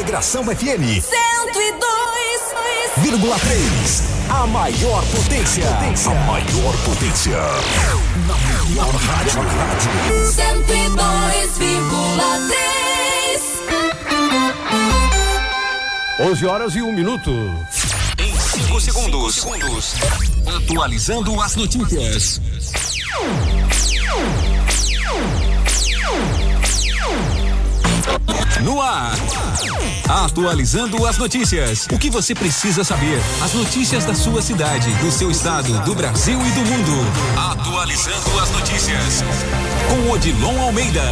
Integração FM 102,3. A maior potência. A maior potência. Na melhor rádio. rádio. 102,3. 11 horas e um minuto. Em 5 segundos. segundos. Atualizando as notícias. No ar. Atualizando as notícias. O que você precisa saber? As notícias da sua cidade, do seu estado, do Brasil e do mundo. Atualizando as notícias. Com Odilon Almeida.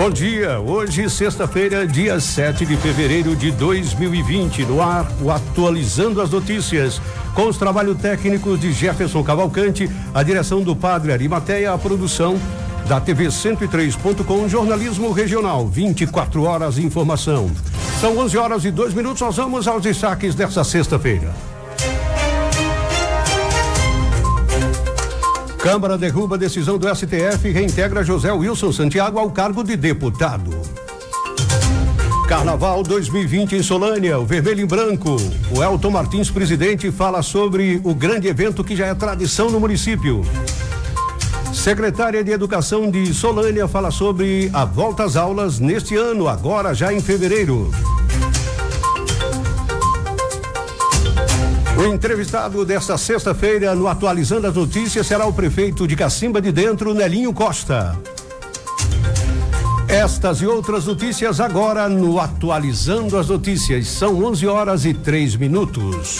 Bom dia, hoje, sexta-feira, dia 7 de fevereiro de 2020. No ar, o Atualizando as Notícias. Com os trabalhos técnicos de Jefferson Cavalcante, a direção do Padre Arimateia, a produção da TV 103.com, jornalismo regional, 24 horas informação. São 11 horas e dois minutos, nós vamos aos destaques dessa sexta-feira. Câmara derruba a decisão do STF e reintegra José Wilson Santiago ao cargo de deputado. Carnaval 2020 em Solânia, o vermelho em branco. O Elton Martins, presidente, fala sobre o grande evento que já é tradição no município. Secretária de Educação de Solânia fala sobre a volta às aulas neste ano, agora já em fevereiro. O entrevistado desta sexta-feira no Atualizando as Notícias será o prefeito de Cacimba de Dentro, Nelinho Costa. Estas e outras notícias agora no Atualizando as Notícias. São 11 horas e três minutos.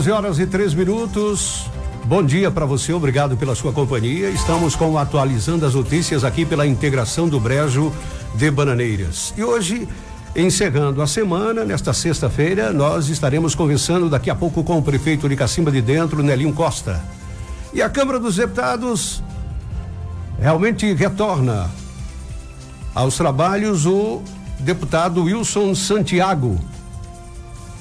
Onze horas e três minutos. Bom dia para você, obrigado pela sua companhia. Estamos com atualizando as notícias aqui pela integração do Brejo de Bananeiras. E hoje, encerrando a semana, nesta sexta-feira, nós estaremos conversando daqui a pouco com o prefeito de Cacimba de Dentro, Nelinho Costa. E a Câmara dos Deputados realmente retorna aos trabalhos o deputado Wilson Santiago.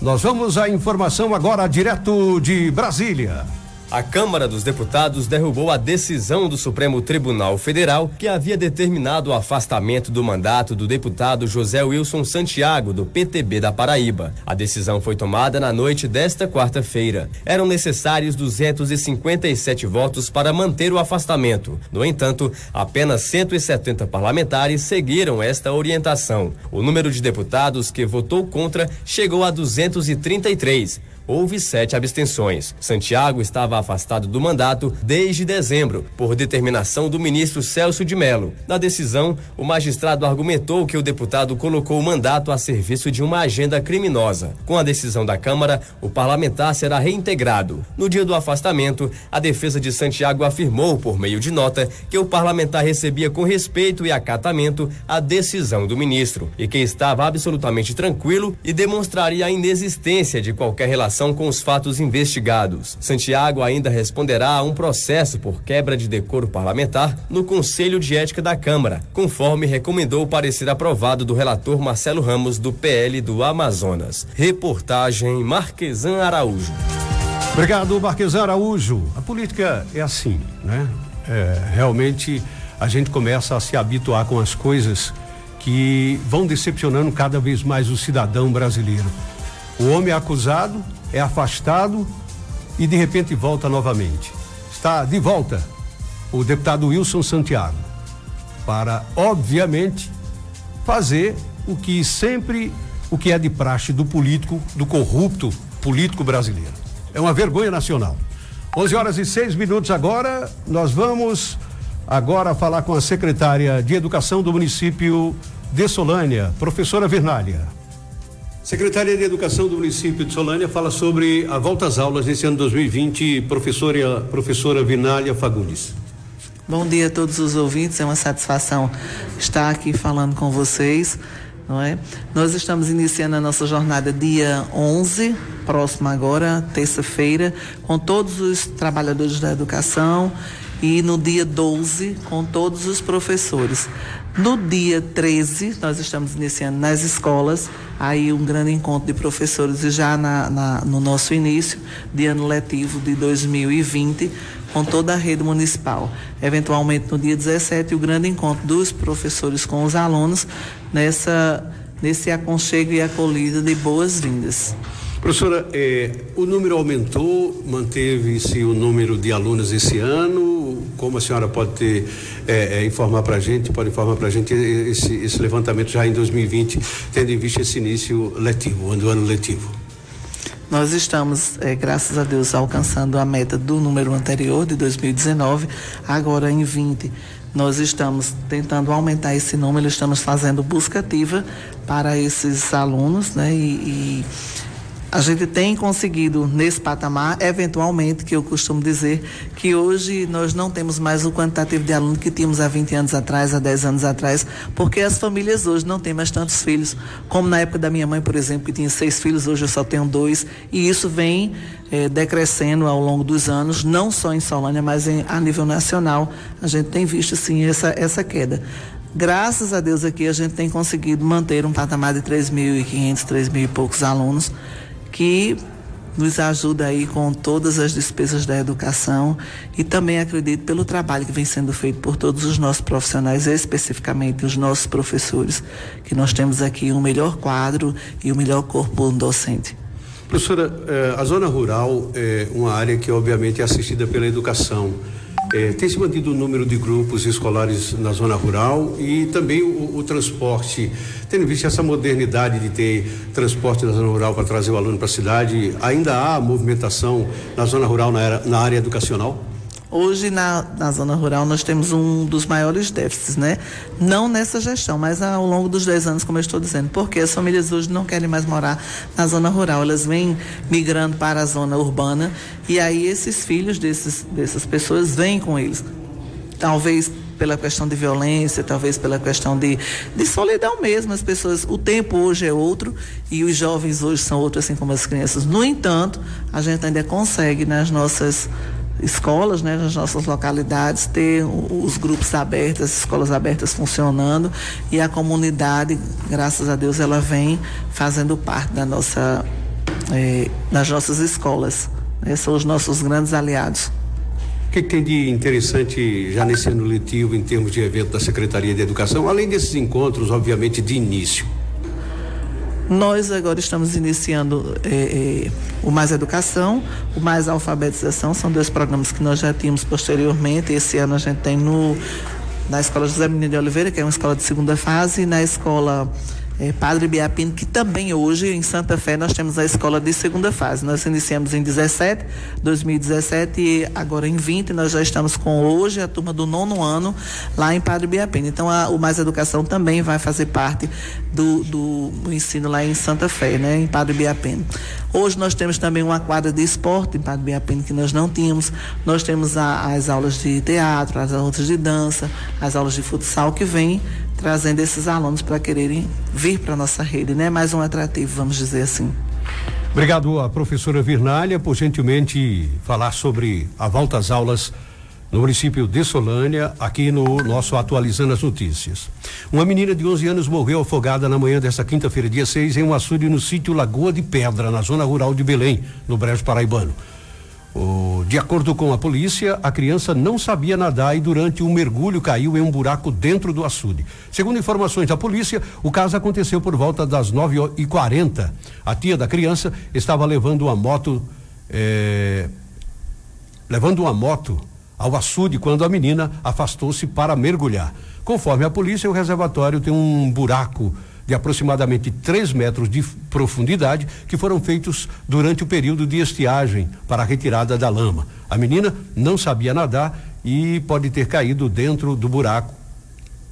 Nós vamos à informação agora direto de Brasília. A Câmara dos Deputados derrubou a decisão do Supremo Tribunal Federal que havia determinado o afastamento do mandato do deputado José Wilson Santiago, do PTB da Paraíba. A decisão foi tomada na noite desta quarta-feira. Eram necessários 257 votos para manter o afastamento. No entanto, apenas 170 parlamentares seguiram esta orientação. O número de deputados que votou contra chegou a 233 houve sete abstenções. Santiago estava afastado do mandato desde dezembro, por determinação do ministro Celso de Mello. Na decisão, o magistrado argumentou que o deputado colocou o mandato a serviço de uma agenda criminosa. Com a decisão da Câmara, o parlamentar será reintegrado. No dia do afastamento, a defesa de Santiago afirmou, por meio de nota, que o parlamentar recebia com respeito e acatamento a decisão do ministro e que estava absolutamente tranquilo e demonstraria a inexistência de qualquer relação com os fatos investigados. Santiago ainda responderá a um processo por quebra de decoro parlamentar no Conselho de Ética da Câmara, conforme recomendou o parecer aprovado do relator Marcelo Ramos do PL do Amazonas. Reportagem Marquesan Araújo. Obrigado, Marquesan Araújo. A política é assim, né? É, realmente a gente começa a se habituar com as coisas que vão decepcionando cada vez mais o cidadão brasileiro. O homem é acusado, é afastado e de repente volta novamente. Está de volta o deputado Wilson Santiago para, obviamente, fazer o que sempre o que é de praxe do político, do corrupto político brasileiro. É uma vergonha nacional. 11 horas e seis minutos agora, nós vamos agora falar com a secretária de Educação do município de Solânia, professora Vernália. Secretaria de Educação do município de Solânia fala sobre a volta às aulas nesse ano 2020, professora professora Vinália Fagundes. Bom dia a todos os ouvintes, é uma satisfação estar aqui falando com vocês. Não é? Nós estamos iniciando a nossa jornada dia 11, próximo agora, terça-feira, com todos os trabalhadores da educação e no dia 12 com todos os professores. No dia 13, nós estamos iniciando nas escolas, aí um grande encontro de professores e já na, na, no nosso início de ano letivo de 2020, com toda a rede municipal. Eventualmente no dia 17, o grande encontro dos professores com os alunos nessa, nesse aconchego e acolhida de boas-vindas. Professora, eh, o número aumentou, manteve-se o número de alunos esse ano? Como a senhora pode ter, eh, eh, informar para a gente, pode informar para a gente esse, esse, levantamento já em 2020, tendo em vista esse início letivo, do ano letivo? Nós estamos, graças a Deus, alcançando a meta do número anterior, de 2019, agora em 20 nós estamos tentando aumentar esse número, estamos fazendo busca ativa para esses alunos, né? E, e a gente tem conseguido nesse patamar, eventualmente, que eu costumo dizer que hoje nós não temos mais o quantitativo de alunos que tínhamos há 20 anos atrás, há 10 anos atrás, porque as famílias hoje não têm mais tantos filhos, como na época da minha mãe, por exemplo, que tinha seis filhos, hoje eu só tenho dois, e isso vem é, decrescendo ao longo dos anos, não só em Solânia, mas em, a nível nacional, a gente tem visto sim essa, essa queda. Graças a Deus aqui a gente tem conseguido manter um patamar de 3.500, 3.000 e poucos alunos que nos ajuda aí com todas as despesas da educação e também acredito pelo trabalho que vem sendo feito por todos os nossos profissionais, especificamente os nossos professores, que nós temos aqui um melhor quadro e o um melhor corpo docente. Professora, eh, a zona rural é uma área que obviamente é assistida pela educação. É, tem se mantido o número de grupos escolares na zona rural e também o, o transporte. Tendo visto essa modernidade de ter transporte na zona rural para trazer o aluno para a cidade, ainda há movimentação na zona rural na, era, na área educacional? Hoje, na, na zona rural, nós temos um dos maiores déficits, né? Não nessa gestão, mas ao longo dos 10 anos, como eu estou dizendo. Porque as famílias hoje não querem mais morar na zona rural, elas vêm migrando para a zona urbana e aí esses filhos desses, dessas pessoas vêm com eles. Talvez pela questão de violência, talvez pela questão de, de solidão mesmo. As pessoas, o tempo hoje é outro e os jovens hoje são outros, assim como as crianças. No entanto, a gente ainda consegue nas nossas escolas, né, nas nossas localidades, ter os grupos abertos, as escolas abertas funcionando e a comunidade, graças a Deus, ela vem fazendo parte da nossa, eh, das nossas escolas. Né, são os nossos grandes aliados. O que, que, tem de interessante já nesse ano letivo em termos de evento da Secretaria de Educação, além desses encontros, obviamente, de início? Nós agora estamos iniciando eh, eh, o Mais Educação, o Mais Alfabetização, são dois programas que nós já tínhamos posteriormente. Esse ano a gente tem no, na Escola José Menino de Oliveira, que é uma escola de segunda fase, e na escola é, Padre Biapino, que também hoje em Santa Fé nós temos a escola de segunda fase. Nós iniciamos em 17, 2017 e agora em 20 nós já estamos com hoje a turma do nono ano lá em Padre Biapino. Então a, o Mais Educação também vai fazer parte do, do, do, ensino lá em Santa Fé, né, em Padre Biapino. Hoje nós temos também uma quadra de esporte em Padre Biapino que nós não tínhamos. Nós temos a, as aulas de teatro, as aulas de dança, as aulas de futsal que vêm trazendo esses alunos para quererem vir para a nossa rede, né? Mais um atrativo, vamos dizer assim. Obrigado à professora Virnália por gentilmente falar sobre a volta às aulas no município de Solânia, aqui no nosso Atualizando as Notícias. Uma menina de 11 anos morreu afogada na manhã desta quinta-feira, dia 6, em um açude no sítio Lagoa de Pedra, na zona rural de Belém, no Brejo Paraibano. Oh, de acordo com a polícia, a criança não sabia nadar e durante um mergulho caiu em um buraco dentro do açude. Segundo informações da polícia, o caso aconteceu por volta das 9 e 40 A tia da criança estava levando uma moto, eh, levando uma moto ao açude quando a menina afastou-se para mergulhar. Conforme a polícia, o reservatório tem um buraco de aproximadamente 3 metros de profundidade que foram feitos durante o período de estiagem para a retirada da lama. A menina não sabia nadar e pode ter caído dentro do buraco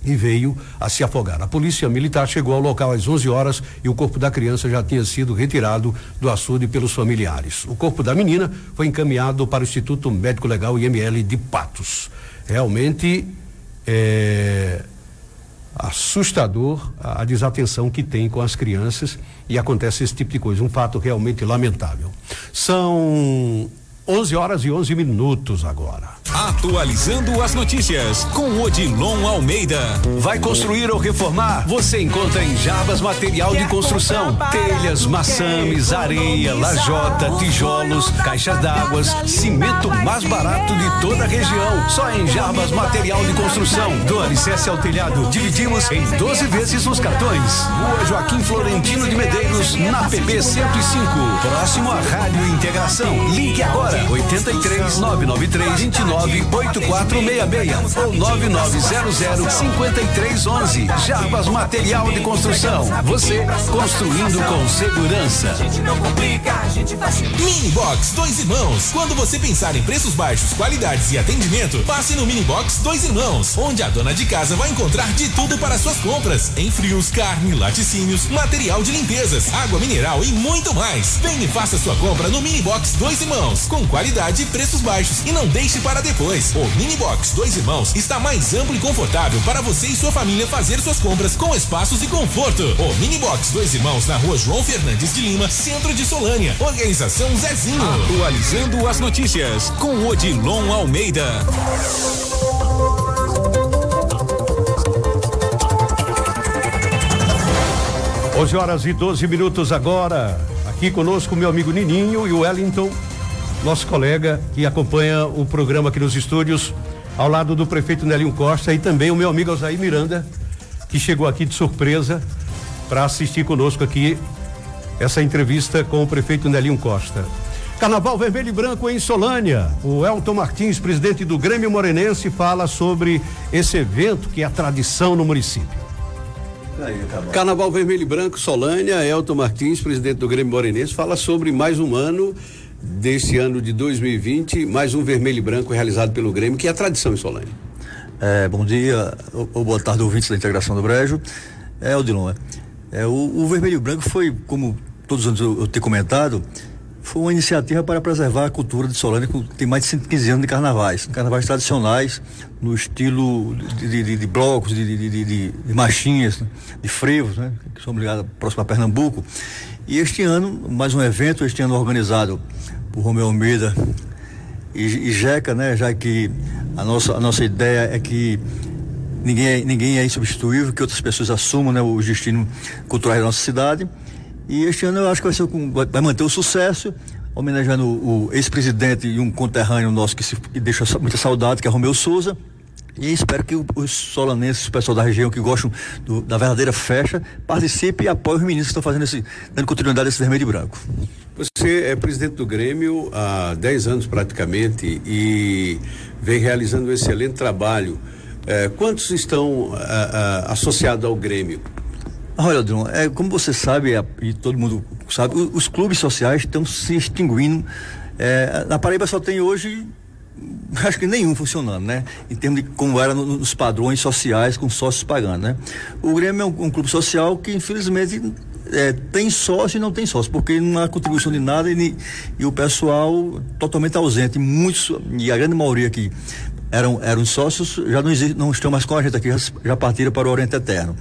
e veio a se afogar. A polícia militar chegou ao local às 11 horas e o corpo da criança já tinha sido retirado do açude pelos familiares. O corpo da menina foi encaminhado para o Instituto Médico Legal IML de Patos. realmente é assustador a, a desatenção que tem com as crianças e acontece esse tipo de coisa. Um fato realmente lamentável. São 11 horas e 11 minutos agora. Atualizando as notícias com Odilon Almeida. Vai construir ou reformar? Você encontra em Jabas Material de Construção. Telhas, maçames, areia, lajota, tijolos, caixas d'água, cimento mais barato de toda a região. Só em Jabas Material de Construção. Do alicerce ao telhado, dividimos em 12 vezes os cartões. Rua Joaquim Florentino de Medeiros, na PB 105. Próximo à Rádio Integração. Ligue agora, 83 993 29 98466 ou 9900 5311. Jarbas Material de Construção. Você construindo com segurança. Mini Box Dois Irmãos. Quando você pensar em preços baixos, qualidades e atendimento, passe no Mini Box Dois Irmãos, onde a dona de casa vai encontrar de tudo para suas compras: em frios, carne, laticínios, material de limpezas, água mineral e muito mais. Vem e faça sua compra no Mini Box Dois Irmãos, com qualidade e preços baixos. E não deixe para depois. O Mini Box Dois Irmãos está mais amplo e confortável para você e sua família fazer suas compras com espaços e conforto. O Mini Box Dois Irmãos na rua João Fernandes de Lima, centro de Solânia. Organização Zezinho. Atualizando as notícias com Odilon Almeida. Hoje horas e 12 minutos agora. Aqui conosco meu amigo Nininho e o Wellington, nosso colega que acompanha o programa aqui nos estúdios, ao lado do prefeito Nelinho Costa e também o meu amigo Alzair Miranda, que chegou aqui de surpresa para assistir conosco aqui essa entrevista com o prefeito Nelinho Costa. Carnaval Vermelho e Branco em Solânia. O Elton Martins, presidente do Grêmio Morenense, fala sobre esse evento que é a tradição no município. Carnaval Vermelho e Branco, Solânia, Elton Martins, presidente do Grêmio Morenense, fala sobre mais um ano deste ano de 2020, mais um Vermelho e Branco realizado pelo Grêmio, que é a tradição em Solânia. É, bom dia, ou, boa tarde, ouvintes da integração do Brejo. É, Odilon, é, o, o Vermelho e Branco foi, como todos os anos eu, eu tenho comentado, foi uma iniciativa para preservar a cultura de Solânia, que tem mais de 115 anos de carnavais. Carnavais tradicionais, no estilo de, de, de, blocos, de, de, né? de frevos, né? que são ligados próximo a Pernambuco. E este ano, mais um evento, este ano organizado por Romeu Almeida e, e Jeca, né? Já que a nossa, a nossa ideia é que ninguém é, ninguém é insubstituível, que outras pessoas assumam né, os destinos culturais da nossa cidade. E este ano eu acho que vai, ser, vai manter o sucesso, homenageando o, o ex-presidente e um conterrâneo nosso que, se, que deixa muita saudade, que é Romeu Souza. E espero que os solanenses, o pessoal da região que gostam do, da verdadeira festa, participe e apoie os meninos que estão fazendo esse, dando continuidade a esse vermelho e branco. Você é presidente do Grêmio há 10 anos praticamente e vem realizando um excelente trabalho. Eh, quantos estão ah, ah, associados ao Grêmio? Olha, Adriano, é, como você sabe, e todo mundo sabe, os, os clubes sociais estão se extinguindo. É, na Paraíba só tem hoje, acho que nenhum funcionando, né? Em termos de como era nos padrões sociais, com sócios pagando, né? O Grêmio é um, um clube social que, infelizmente, é, tem sócio e não tem sócio, porque não há contribuição de nada e, e o pessoal totalmente ausente. Muitos, e a grande maioria aqui eram, eram sócios, já não, existe, não estão mais com a gente aqui, já, já partiram para o Oriente Eterno.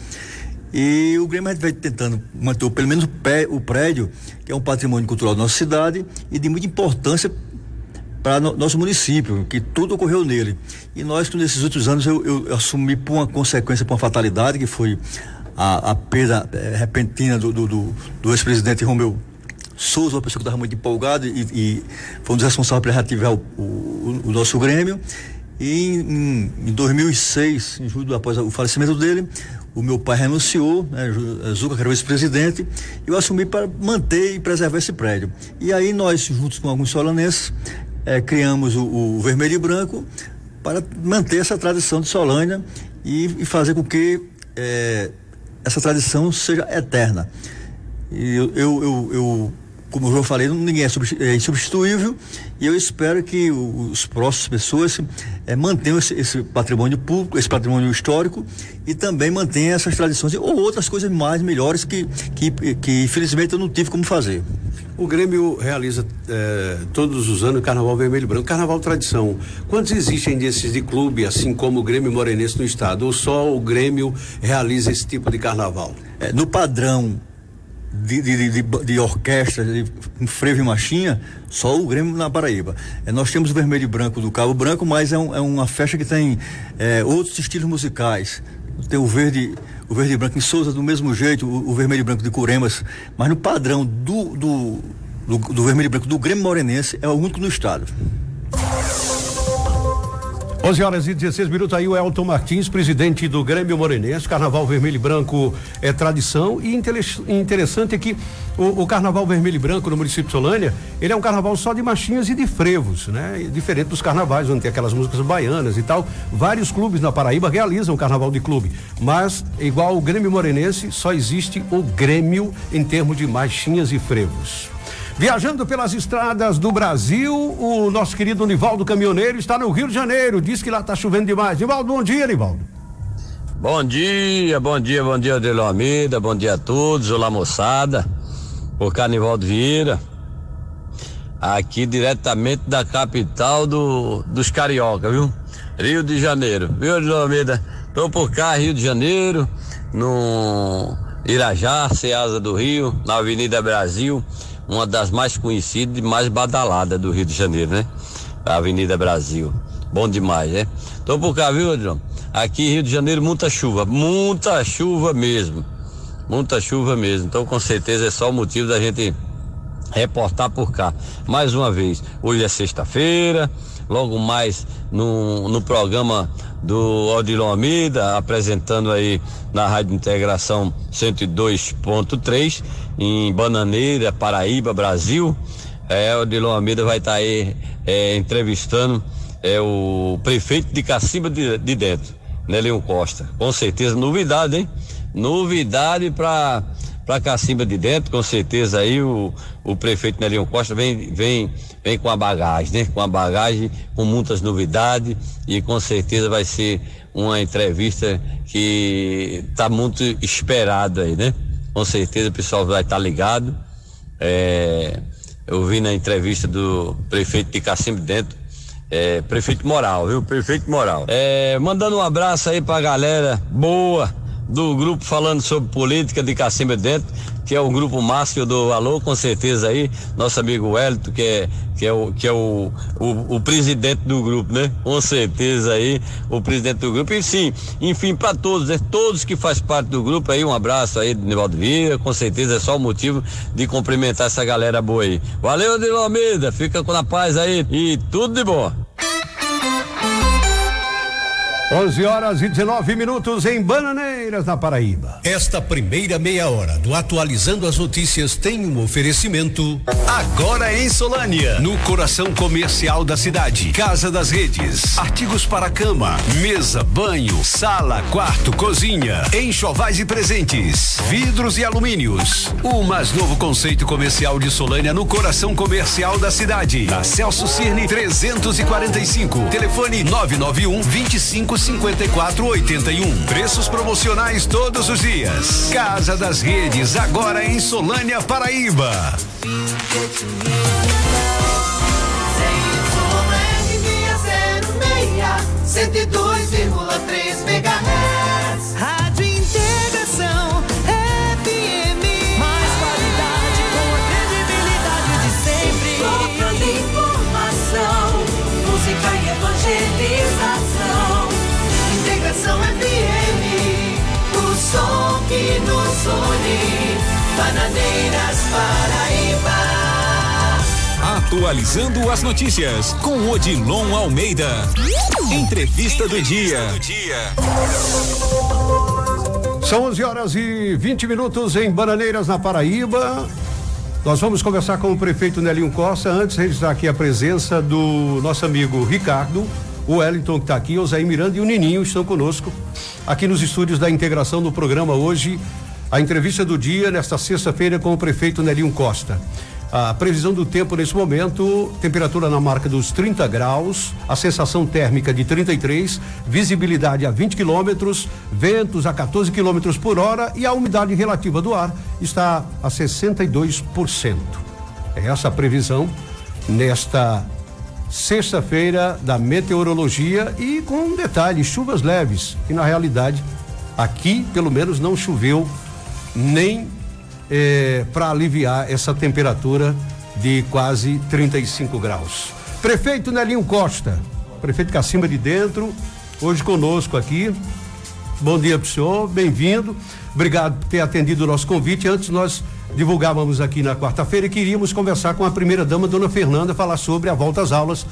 E o Grêmio vai tentando manter pelo menos o, pé, o prédio, que é um patrimônio cultural da nossa cidade e de muita importância para no, nosso município, que tudo ocorreu nele. E nós, nesses últimos anos, eu, eu, assumi por uma consequência, por uma fatalidade, que foi a, a perda é, repentina do, do, do, do ex-presidente Romeu Souza, uma pessoa que estava muito empolgada e, e, foi um dos responsáveis para reativar o, o, o nosso Grêmio. E em, em 2006, em julho, após o falecimento dele, o meu pai renunciou, né, eh, Zuca, que era o vice-presidente, e eu assumi para manter e preservar esse prédio. E aí nós, juntos com alguns solanenses, eh, criamos o, o, Vermelho e Branco para manter essa tradição de Solânia e, e fazer com que eh, essa tradição seja eterna. E eu, eu, eu, eu como eu já falei, ninguém é, é insubstituível e eu espero que os próximos pessoas é, mantenham esse, esse, patrimônio público, esse patrimônio histórico e também mantenham essas tradições ou outras coisas mais melhores que, que, que infelizmente eu não tive como fazer. O Grêmio realiza eh, todos os anos o Carnaval Vermelho e Branco. Carnaval tradição. Quantos existem desses de clube, assim como o Grêmio Morenense no estado? Ou só o Grêmio realiza esse tipo de carnaval? É, no padrão de, de, de, de, orquestra, de frevo e machinha, só o Grêmio na Paraíba. É, nós temos o Vermelho e Branco do Cabo Branco, mas é, um, é uma festa que tem é, outros estilos musicais. Tem o verde, o verde e branco em Souza do mesmo jeito, o, o vermelho e branco de Curemas, mas no padrão do, do, do, do vermelho e branco do Grêmio Morenense é o único no estado. 11 horas e 16 minutos aí o Elton Martins, presidente do Grêmio Morenense. Carnaval Vermelho e Branco é tradição e interessante é que o, o, Carnaval Vermelho e Branco no município de Solânia, ele é um carnaval só de machinhas e de frevos, né? Diferente dos carnavais onde tem aquelas músicas baianas e tal. Vários clubes na Paraíba realizam o carnaval de clube, mas igual o Grêmio Morenense, só existe o Grêmio em termos de machinhas e frevos. Viajando pelas estradas do Brasil, o nosso querido Nivaldo Caminhoneiro está no Rio de Janeiro. Diz que lá está chovendo demais. Nivaldo, bom dia, Nivaldo. Bom dia, bom dia, bom dia, Adelo Almeida, bom dia a todos, olá moçada, por Canivaldo Vieira, aqui diretamente da capital do, dos Carioca, viu? Rio de Janeiro, viu, Adelo Almeida? Tô por cá, Rio de Janeiro, no Irajá, Ceasa do Rio, na Avenida Brasil, uma das mais conhecidas e mais badaladas do Rio de Janeiro, né? A Avenida Brasil. Bom demais, né? Tô por cá, viu, Adriano? Aqui Rio de Janeiro, muita chuva, muita chuva mesmo. Muita chuva mesmo. Então, com certeza, é só o motivo da gente reportar por cá. Mais uma vez, hoje é sexta-feira, logo mais no, no programa do Odilon Almeida, apresentando aí na Rádio Integração 102.3 em Bananeira, Paraíba, Brasil. É, o Odilon Almeida vai estar tá aí é, entrevistando é, o prefeito de Cacimba de, de Dentro, Nelinho Costa. Com certeza, novidade, hein? Novidade para para Cacimba de Dentro, com certeza aí o, o prefeito Nelinho Costa vem, vem, vem com a bagagem, né? Com a bagagem, com muitas novidades e com certeza vai ser uma entrevista que está muito esperada aí, né? Com certeza o pessoal vai estar tá ligado. É, eu vi na entrevista do prefeito de Cacimba de Dentro, é, prefeito Moral, viu? Prefeito Moral. É, mandando um abraço aí pra galera boa do grupo falando sobre política de Cacimba Dentro, que é o grupo máximo do Alô, com certeza aí, nosso amigo Wellington, que é, que é, o, que é o, o, o presidente do grupo, né? Com certeza aí, o presidente do grupo. E sim, enfim, para todos, né? Todos que faz parte do grupo aí, um abraço aí do Nivaldo Vieira, com certeza é só o motivo de cumprimentar essa galera boa aí. Valeu, Adilão Almeida, fica com a paz aí e tudo de bom. 11 horas e 19 minutos em Bananeiras, na Paraíba. Esta primeira meia hora do Atualizando as Notícias tem um oferecimento. Agora em Solânia, no coração comercial da cidade. Casa das Redes. Artigos para cama, mesa, banho, sala, quarto, cozinha. Enxovais e presentes. Vidros e alumínios. O mais novo conceito comercial de Solânia no coração comercial da cidade. Na Celso Cirne 345. Telefone 991 25 5481. Preços promocionais todos os dias. Casa das Redes, agora em Solânia, Paraíba. Cento e dois vírgula três. Que nos une, Bananeiras Paraíba. Atualizando as notícias com Odilon Almeida. Entrevista do dia. São 11 horas e 20 minutos em Bananeiras, na Paraíba. Nós vamos conversar com o prefeito Nelinho Costa. Antes, registrar aqui a presença do nosso amigo Ricardo, o Wellington que está aqui, o Zé Miranda e o Nininho estão conosco aqui nos estúdios da integração do programa hoje. A entrevista do dia, nesta sexta-feira, com o prefeito Nelinho Costa. A previsão do tempo nesse momento, temperatura na marca dos 30 graus, a sensação térmica de 33, visibilidade a 20 quilômetros, ventos a 14 quilômetros por hora e a umidade relativa do ar está a 62%. É essa a previsão nesta sexta-feira da meteorologia e com um detalhe, chuvas leves. E na realidade, aqui pelo menos não choveu nem eh, para aliviar essa temperatura de quase 35 graus. Prefeito Nelinho Costa, prefeito Cacimba de Dentro, hoje conosco aqui. Bom dia para o senhor, bem-vindo. Obrigado por ter atendido o nosso convite. Antes nós divulgávamos aqui na quarta-feira e queríamos conversar com a primeira dama, dona Fernanda, falar sobre a volta às aulas,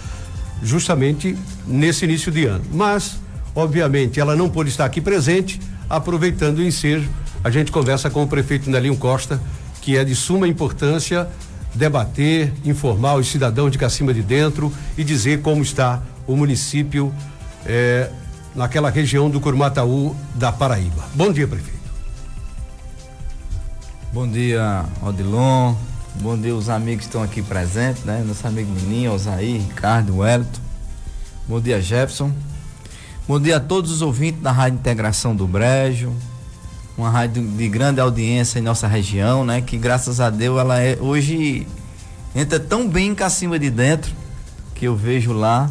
justamente nesse início de ano. Mas, obviamente, ela não pôde estar aqui presente, aproveitando o ensejo, a gente conversa com o prefeito Nelinho Costa, que é de suma importância debater, informar os cidadãos de Cacima de Dentro e dizer como está o município eh, naquela região do Curumataú da Paraíba. Bom dia, prefeito. Bom dia, Odilon. Bom dia os amigos que estão aqui presentes, né? Nosso amigo Meninho, Osaí, Ricardo, Wellington. Bom dia, Jefferson. Bom dia a todos os ouvintes da Rádio Integração do Brejo. Uma rádio de grande audiência em nossa região, né? Que graças a Deus ela é hoje entra tão bem em cima de dentro que eu vejo lá,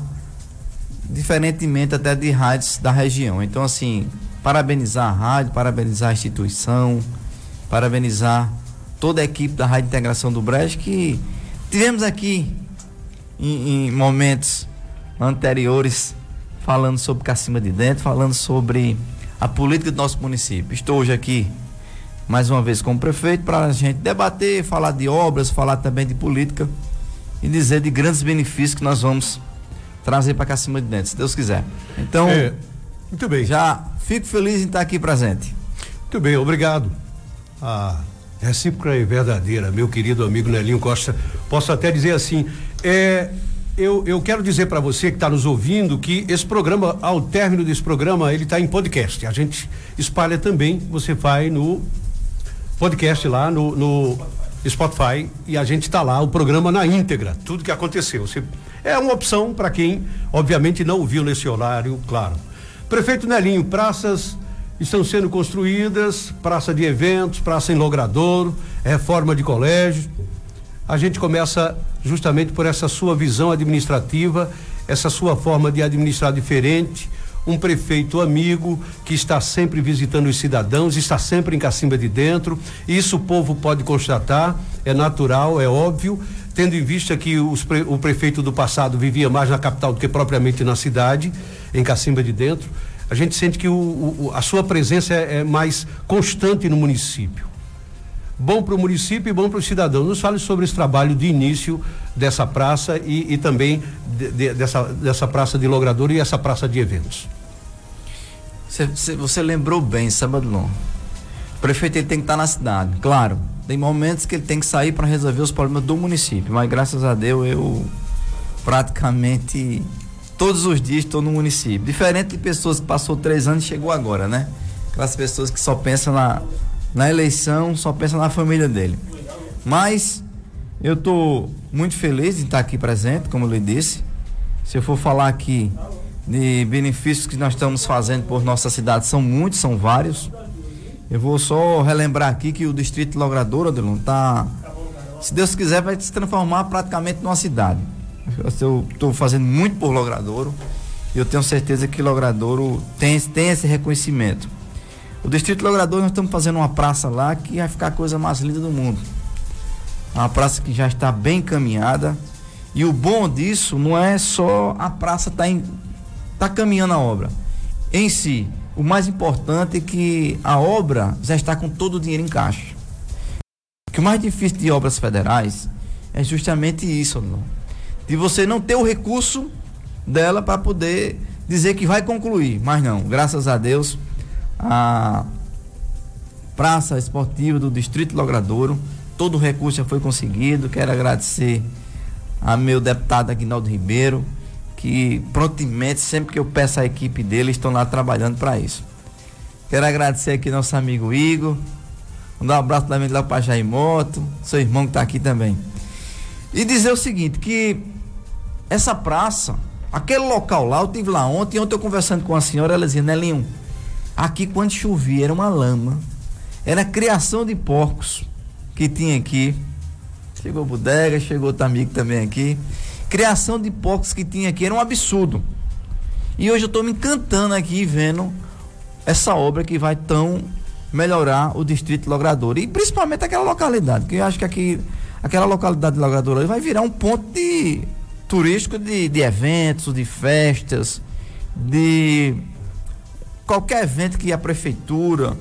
diferentemente até de rádios da região. Então, assim, parabenizar a rádio, parabenizar a instituição, parabenizar toda a equipe da Rádio Integração do Brejo que tivemos aqui em, em momentos anteriores falando sobre Cacima de Dentro, falando sobre a política do nosso município. Estou hoje aqui mais uma vez como prefeito para a gente debater, falar de obras, falar também de política e dizer de grandes benefícios que nós vamos trazer para Cacima de Dentro, se Deus quiser. Então, É, muito bem. já fico feliz em estar aqui presente. Muito bem, obrigado. A recíproca e verdadeira, meu querido amigo Nelinho Costa. Posso até dizer assim, é, eu, eu quero dizer para você que está nos ouvindo que esse programa, ao término desse programa, ele está em podcast. A gente espalha também, você vai no podcast lá no, no Spotify e a gente está lá, o programa na íntegra, tudo que aconteceu. Você, é uma opção para quem, obviamente, não ouviu nesse horário, claro. Prefeito Nelinho, praças estão sendo construídas, praça de eventos, praça em Logradouro, reforma de colégio. A gente começa justamente por essa sua visão administrativa, essa sua forma de administrar diferente, um prefeito amigo que está sempre visitando os cidadãos, está sempre em cacimba de dentro. Isso o povo pode constatar, é natural, é óbvio, tendo em vista que os o prefeito do passado vivia mais na capital do que propriamente na cidade, em cacimba de dentro. A gente sente que o- o- a sua presença é, é mais constante no município bom para o município e bom para o cidadão. Nos fale sobre esse trabalho de início dessa praça e, e também de- de- dessa, dessa praça de logrador e essa praça de eventos. Você, você- lembrou bem, Sabadão. O prefeito tem que estar na cidade. Claro, tem momentos que ele tem que sair para resolver os problemas do município, mas graças a Deus eu praticamente todos os dias estou no município. Diferente de pessoas que passou três anos e chegou agora, né? Aquelas pessoas que só pensam na, na eleição, só pensam na família dele. Mas eu estou muito feliz em estar aqui presente, como eu lhe disse. Se eu for falar aqui de benefícios que nós estamos fazendo por nossa cidade, são muitos, são vários. Eu vou só relembrar aqui que o Distrito Logrador, Adelon, tá. Se Deus quiser, vai se transformar praticamente numa cidade. Eu estou fazendo muito por Logradouro e eu tenho certeza que Logradouro tem, tem esse reconhecimento. O Distrito Logradouro, nós estamos fazendo uma praça lá que vai ficar a coisa mais linda do mundo. Uma praça que já está bem encaminhada. E o bom disso não é só a praça estar tá tá caminhando a obra. Em si, o mais importante é que a obra já está com todo o dinheiro em caixa. O que o mais difícil de obras federais é justamente isso, Adilon. De você não ter o recurso dela para poder dizer que vai concluir. Mas não, graças a Deus, a Praça Esportiva do Distrito Logradouro, todo o recurso já foi conseguido. Quero agradecer a meu deputado Aguinaldo Ribeiro, que prontamente, sempre que eu peço a equipe dele, estão lá trabalhando para isso. Quero agradecer aqui nosso amigo Igor, mandar um abraço também lá para Jair Moto, seu irmão que está aqui também. E dizer o seguinte, que essa praça, aquele local lá, eu tive lá ontem, ontem eu conversando com a senhora, ela dizia, Nelinho, aqui quando chovia era uma lama, era criação de porcos que tinha aqui. chegou bodega, chegou outro amigo também aqui. Criação de porcos que tinha aqui era um absurdo. E hoje eu estou me encantando aqui vendo essa obra que vai tão melhorar o distrito de Logrador e principalmente aquela localidade, que eu acho que aqui aquela localidade de Logrador vai virar um ponto de turístico de, de eventos, de festas, de qualquer evento que a prefeitura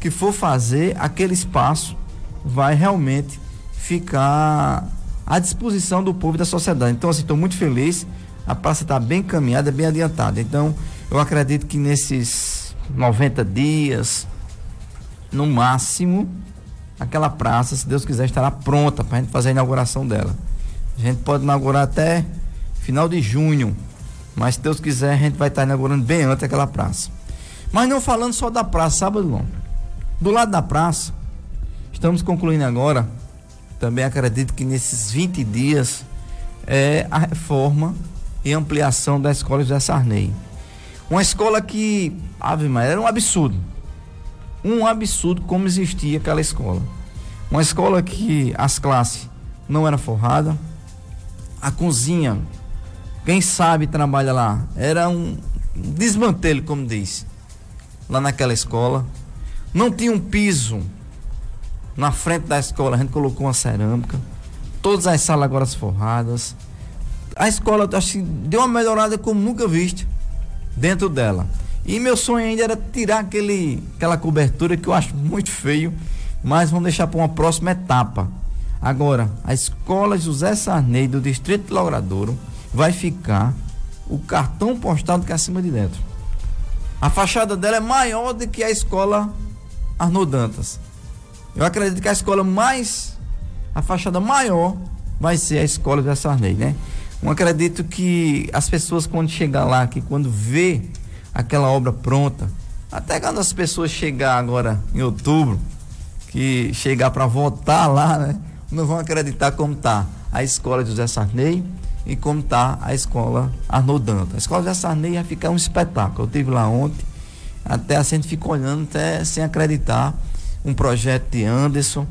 que for fazer, aquele espaço vai realmente ficar à disposição do povo e da sociedade. Então, assim, estou muito feliz. A praça está bem caminhada, bem adiantada. Então, eu acredito que nesses 90 dias, no máximo, aquela praça, se Deus quiser, estará pronta para a gente fazer a inauguração dela. A gente pode inaugurar até final de junho, mas se Deus quiser, a gente vai estar inaugurando bem antes aquela praça. Mas não falando só da praça, sábado longo. Do lado da praça, estamos concluindo agora, também acredito que nesses 20 dias, é a reforma e ampliação da escola José Sarney. Uma escola que, Ave Maria, era um absurdo. Um absurdo como existia aquela escola. Uma escola que as classes não eram forradas, a cozinha, quem sabe trabalha lá, era um desmantelo, como diz, lá naquela escola. Não tinha um piso na frente da escola, a gente colocou uma cerâmica. Todas as salas agora forradas. A escola, acho deu uma melhorada como nunca viste dentro dela. E meu sonho ainda era tirar aquele, aquela cobertura que eu acho muito feio, mas vamos deixar para uma próxima etapa. Agora, a escola José Sarney do Distrito de Logradouro vai ficar o cartão postal do que é acima de dentro. A fachada dela é maior do que a escola Arnold Dantas. Eu acredito que a escola mais, a fachada maior vai ser a escola José Sarney, né? Eu acredito que as pessoas quando chegar lá, que quando vê aquela obra pronta, até quando as pessoas chegar agora em outubro, que chegar para votar lá, né? Não vão acreditar como está a escola de José Sarney e como está a escola Arnold Dantas. A escola José Sarney ia ficar um espetáculo. Eu estive lá ontem, até a gente ficou olhando até sem acreditar. Um projeto de Anderson.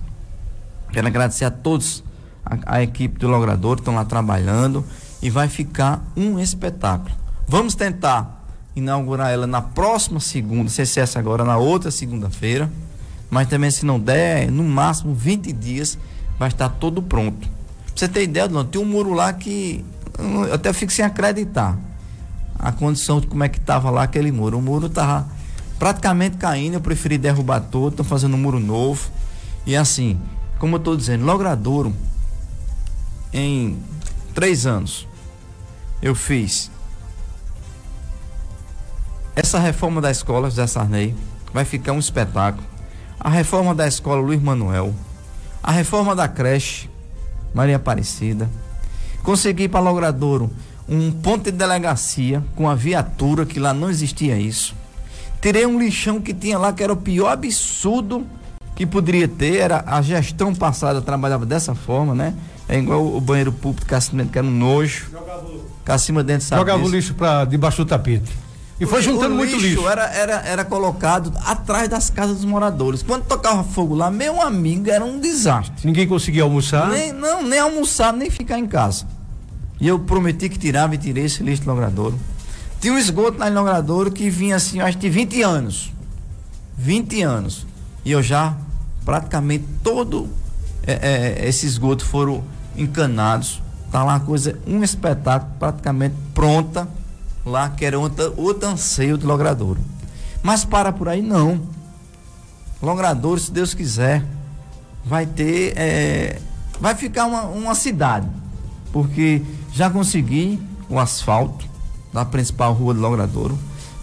Quero agradecer a todos a, a equipe do Logrador que estão lá trabalhando e vai ficar um espetáculo. Vamos tentar inaugurar ela na próxima segunda, se é essa agora na outra segunda-feira, mas também se não der, no máximo 20 dias vai estar todo pronto. Pra você ter ideia, não, tem um muro lá que eu até fico sem acreditar a condição de como é que estava lá aquele muro. O muro estava praticamente caindo, eu preferi derrubar todo, estão fazendo um muro novo. E assim, como eu estou dizendo, Logradouro, em três anos, eu fiz essa reforma da escola José Sarney, vai ficar um espetáculo. A reforma da escola Luiz Manuel, a reforma da creche Maria Aparecida. Consegui para Logradouro um ponto de delegacia com a viatura, que lá não existia isso. Tirei um lixão que tinha lá, que era o pior absurdo que poderia ter. Era a gestão passada trabalhava dessa forma, né? É igual o banheiro público que era um nojo. Jogava, dentro Jogava o lixo para debaixo do tapete. E foi juntando muito lixo. Era, era, era colocado atrás das casas dos moradores. Quando tocava fogo lá, meu amigo, era um desastre. Ninguém conseguia almoçar? Nem, não, nem almoçar, nem ficar em casa. E eu prometi que tirava e tirei esse lixo do logradouro. Tinha um esgoto na logradouro que vinha assim, acho que 20 anos. 20 anos. E eu já, praticamente todo é, é, esse esgoto foram encanados. Tá lá uma coisa, um espetáculo praticamente pronta lá que era outro, anseio do Logradouro. Mas para por aí não. Logradouro, se Deus quiser, vai ter. É, vai ficar uma, uma cidade. Porque já consegui o asfalto da principal rua de Logradouro,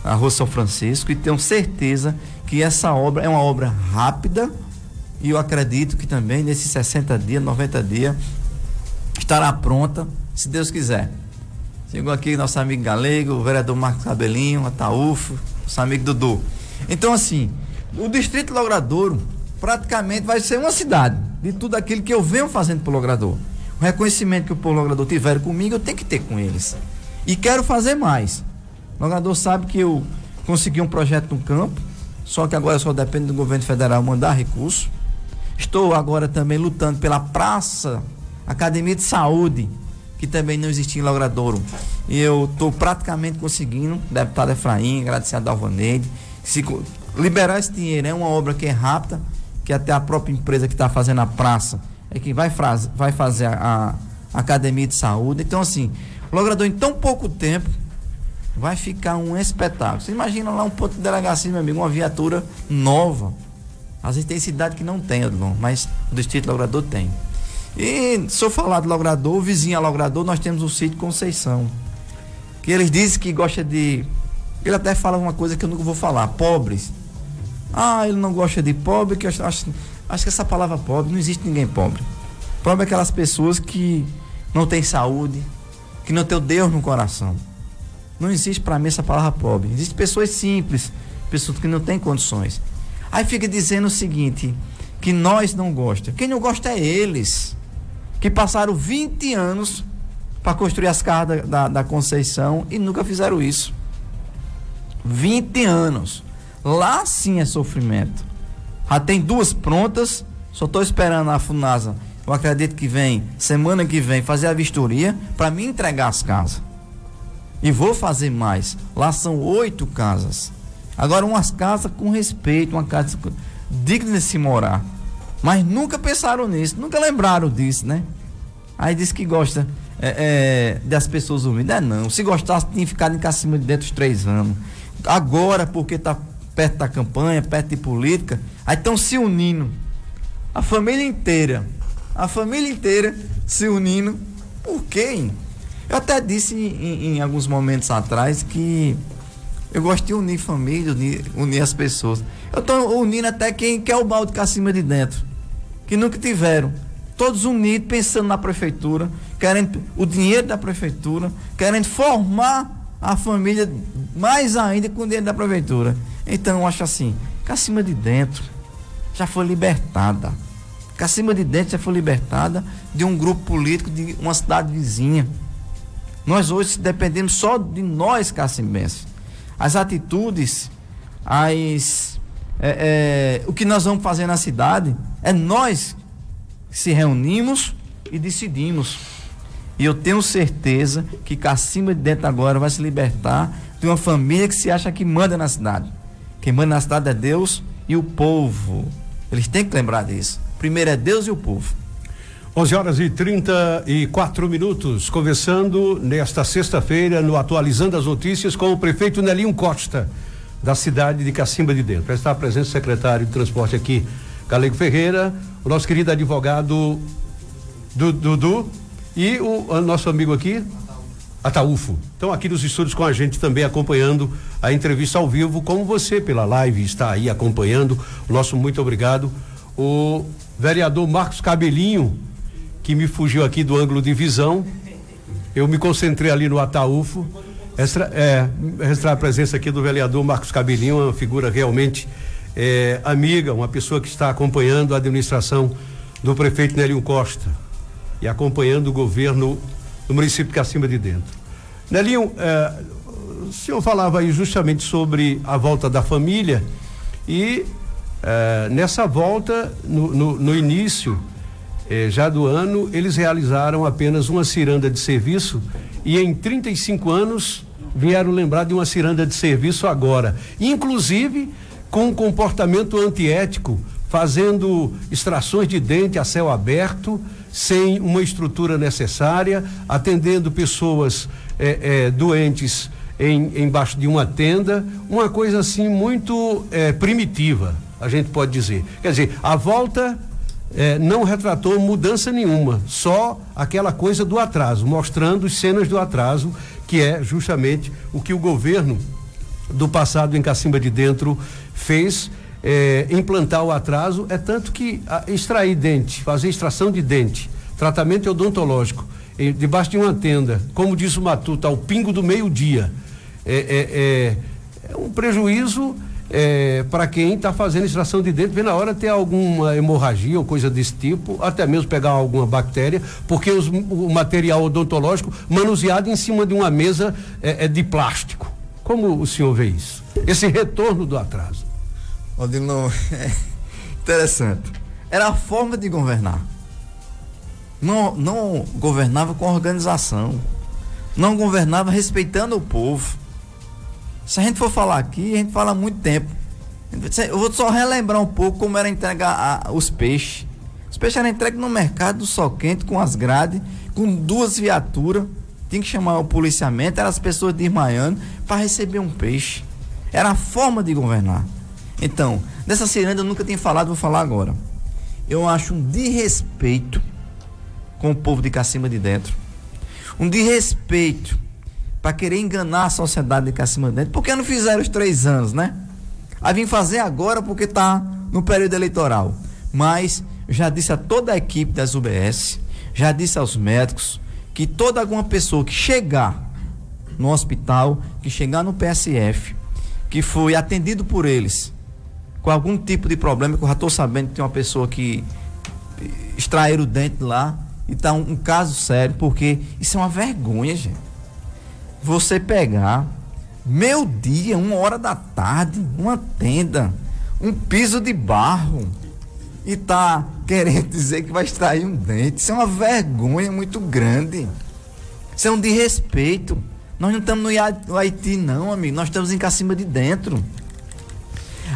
a Rua São Francisco, e tenho certeza que essa obra é uma obra rápida e eu acredito que também nesses 60 dias, 90 dias, estará pronta, se Deus quiser. Chegou aqui nosso amigo Galego, o vereador Marcos Cabelinho, Ataúfo, nosso amigo Dudu. Então, assim, o Distrito Logradouro praticamente vai ser uma cidade de tudo aquilo que eu venho fazendo pro Logrador. O reconhecimento que o povo Logrador tiver comigo, eu tenho que ter com eles. E quero fazer mais. O Logrador sabe que eu consegui um projeto no campo, só que agora só depende do governo federal mandar recurso. Estou agora também lutando pela praça Academia de Saúde, que também não existia em Logradouro. E eu estou praticamente conseguindo, deputado Efraim, agradecer a Dalvaneide, se liberar esse dinheiro. É uma obra que é rápida, que até a própria empresa que está fazendo a praça é quem vai, vai fazer a, a, academia de saúde. Então, assim, o Logrador em tão pouco tempo vai ficar um espetáculo. Você imagina lá um ponto de delegacia, meu amigo, uma viatura nova. Às vezes tem cidade que não tem, mas o distrito Logrador tem. E se eu falar de Logrador, vizinho a Logrador, nós temos o sítio Conceição. Que eles dizem que gosta de. Ele até fala uma coisa que eu nunca vou falar, pobres. Ah, ele não gosta de pobre, que acho, acho, acho que essa palavra pobre, não existe ninguém pobre. Pobre é aquelas pessoas que não têm saúde, que não tem o Deus no coração. Não existe para mim essa palavra pobre. Existem pessoas simples, pessoas que não têm condições. Aí fica dizendo o seguinte, que nós não gosta. Quem não gosta é eles que passaram 20 anos para construir as casas da, da, da, Conceição e nunca fizeram isso. 20 anos. Lá sim é sofrimento. Já tem duas prontas, só estou esperando a Funasa. Eu acredito que vem, semana que vem, fazer a vistoria para me entregar as casas. E vou fazer mais. Lá são oito casas. Agora, umas casas com respeito, uma casa digna de se morar. Mas nunca pensaram nisso, nunca lembraram disso, né? Aí diz que gosta é, é, das pessoas humildes. É não. Se gostasse, tinha ficado em cima de dentro dos três anos. Agora, porque está perto da campanha, perto de política, aí estão se unindo. A família inteira. A família inteira se unindo. Por quê? Eu até disse em, em alguns momentos atrás que eu gosto de unir família, unir, unir as pessoas. Eu estou unindo até quem quer o balde cá acima de dentro. Que nunca tiveram. Todos unidos, pensando na prefeitura, querendo o dinheiro da prefeitura, querendo formar a família mais ainda com o dinheiro da prefeitura. Então eu acho assim, cá acima de dentro já foi libertada. Cá acima de dentro já foi libertada de um grupo político de uma cidade vizinha. Nós hoje dependemos só de nós, Cassimbenses. As atitudes, as é, é, o que nós vamos fazer na cidade é nós se reunimos e decidimos. E eu tenho certeza que Cacima de Dentro agora vai se libertar de uma família que se acha que manda na cidade. Quem manda na cidade é Deus e o povo. Eles têm que lembrar disso. Primeiro é Deus e o povo. 11 horas e 34 minutos, conversando nesta sexta-feira no Atualizando as Notícias com o prefeito Nelinho Costa da cidade de Cacimba de Dentro. Está presente o secretário de Transporte aqui, Galego Ferreira, o nosso querido advogado Dudu e o, o nosso amigo aqui, Ataúfo. Estão aqui nos estúdios com a gente também acompanhando a entrevista ao vivo, como você pela live está aí acompanhando. O nosso muito obrigado. O vereador Marcos Cabelinho, que me fugiu aqui do ângulo de visão. Eu me concentrei ali no Ataúfo Extra, é, registrar a presença aqui do vereador Marcos Cabelinho, uma figura realmente é, amiga, uma pessoa que está acompanhando a administração do prefeito Nélio Costa e acompanhando o governo do município de Cacimba de Dentro. Nelinho, é, o senhor falava aí justamente sobre a volta da família e é, nessa volta, no, no, no início é, já do ano, eles realizaram apenas uma ciranda de serviço e em 35 anos vieram lembrar de uma ciranda de serviço agora. Inclusive com um comportamento antiético, fazendo extrações de dente a céu aberto, sem uma estrutura necessária, atendendo pessoas eh, eh, doentes em, embaixo de uma tenda, uma coisa assim muito eh, primitiva, a gente pode dizer. Quer dizer, a volta eh, não retratou mudança nenhuma, só aquela coisa do atraso, mostrando cenas do atraso que é justamente o que o governo do passado em Cacimba de Dentro fez. É, implantar o atraso é tanto que a, extrair dente, fazer extração de dente, tratamento odontológico, em, debaixo de uma tenda, como diz o Matuta, ao pingo do meio-dia, é, é, é, um prejuízo é, para quem está fazendo extração de dente, vem na hora ter alguma hemorragia ou coisa desse tipo, até mesmo pegar alguma bactéria, porque os, o material odontológico manuseado em cima de uma mesa é, é de plástico. Como o senhor vê isso? Esse retorno do atraso. Odilon, é interessante. Era a forma de governar. não, não governava com organização, não governava respeitando o povo. Se a gente for falar aqui, a gente fala muito tempo. Eu vou só relembrar um pouco como era entregar os peixes. Os peixes eram entregues no mercado do sol quente, com as grades, com duas viaturas. Tinha que chamar o policiamento, eram as pessoas desmaiando para receber um peixe. Era a forma de governar. Então, dessa ciranda eu nunca tinha falado, vou falar agora. Eu acho um desrespeito com o povo de Cacima de Dentro. Um desrespeito para querer enganar a sociedade de Cacima de Dentro. Por que não fizeram os três anos, né? Aí vim fazer agora porque está no período eleitoral. Mas já disse a toda a equipe das UBS, já disse aos médicos, que toda alguma pessoa que chegar no hospital, que chegar no PSF, que foi atendido por eles com algum tipo de problema, que eu já estou sabendo que tem uma pessoa que extraíram o dente lá e está um, um caso sério, porque isso é uma vergonha, gente. Você pegar meu dia, uma hora da tarde, uma tenda, um piso de barro e tá querendo dizer que vai extrair um dente. Isso é uma vergonha muito grande. Isso é um desrespeito. Nós não estamos no Haiti, não, amigo. Nós estamos em cima de dentro.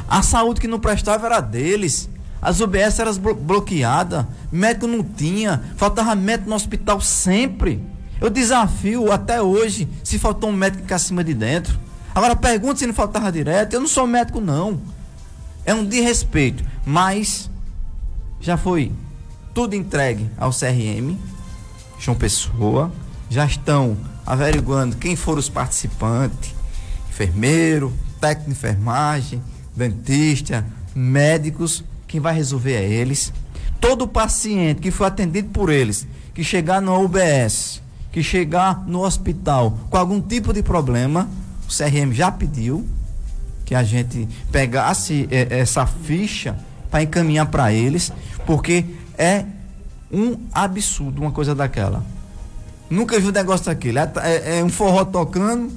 A saúde que não prestava era deles. As UBS eram blo bloqueadas. Médico não tinha. Faltava médico no hospital sempre. Eu desafio até hoje se faltou um médico em cima de dentro. Agora pergunta se não faltava direto. Eu não sou médico, não. É um desrespeito. Mas já foi tudo entregue ao CRM, João Pessoa. Já estão averiguando quem foram os participantes: enfermeiro, técnico de enfermagem, dentista, médicos. Quem vai resolver é eles. Todo paciente que foi atendido por eles, que chegar no UBS, que chegar no hospital com algum tipo de problema, o CRM já pediu que a gente pegasse é, essa ficha para encaminhar para eles, porque é um absurdo uma coisa daquela. Nunca vi um negócio daquele. É, é, é, um forró tocando,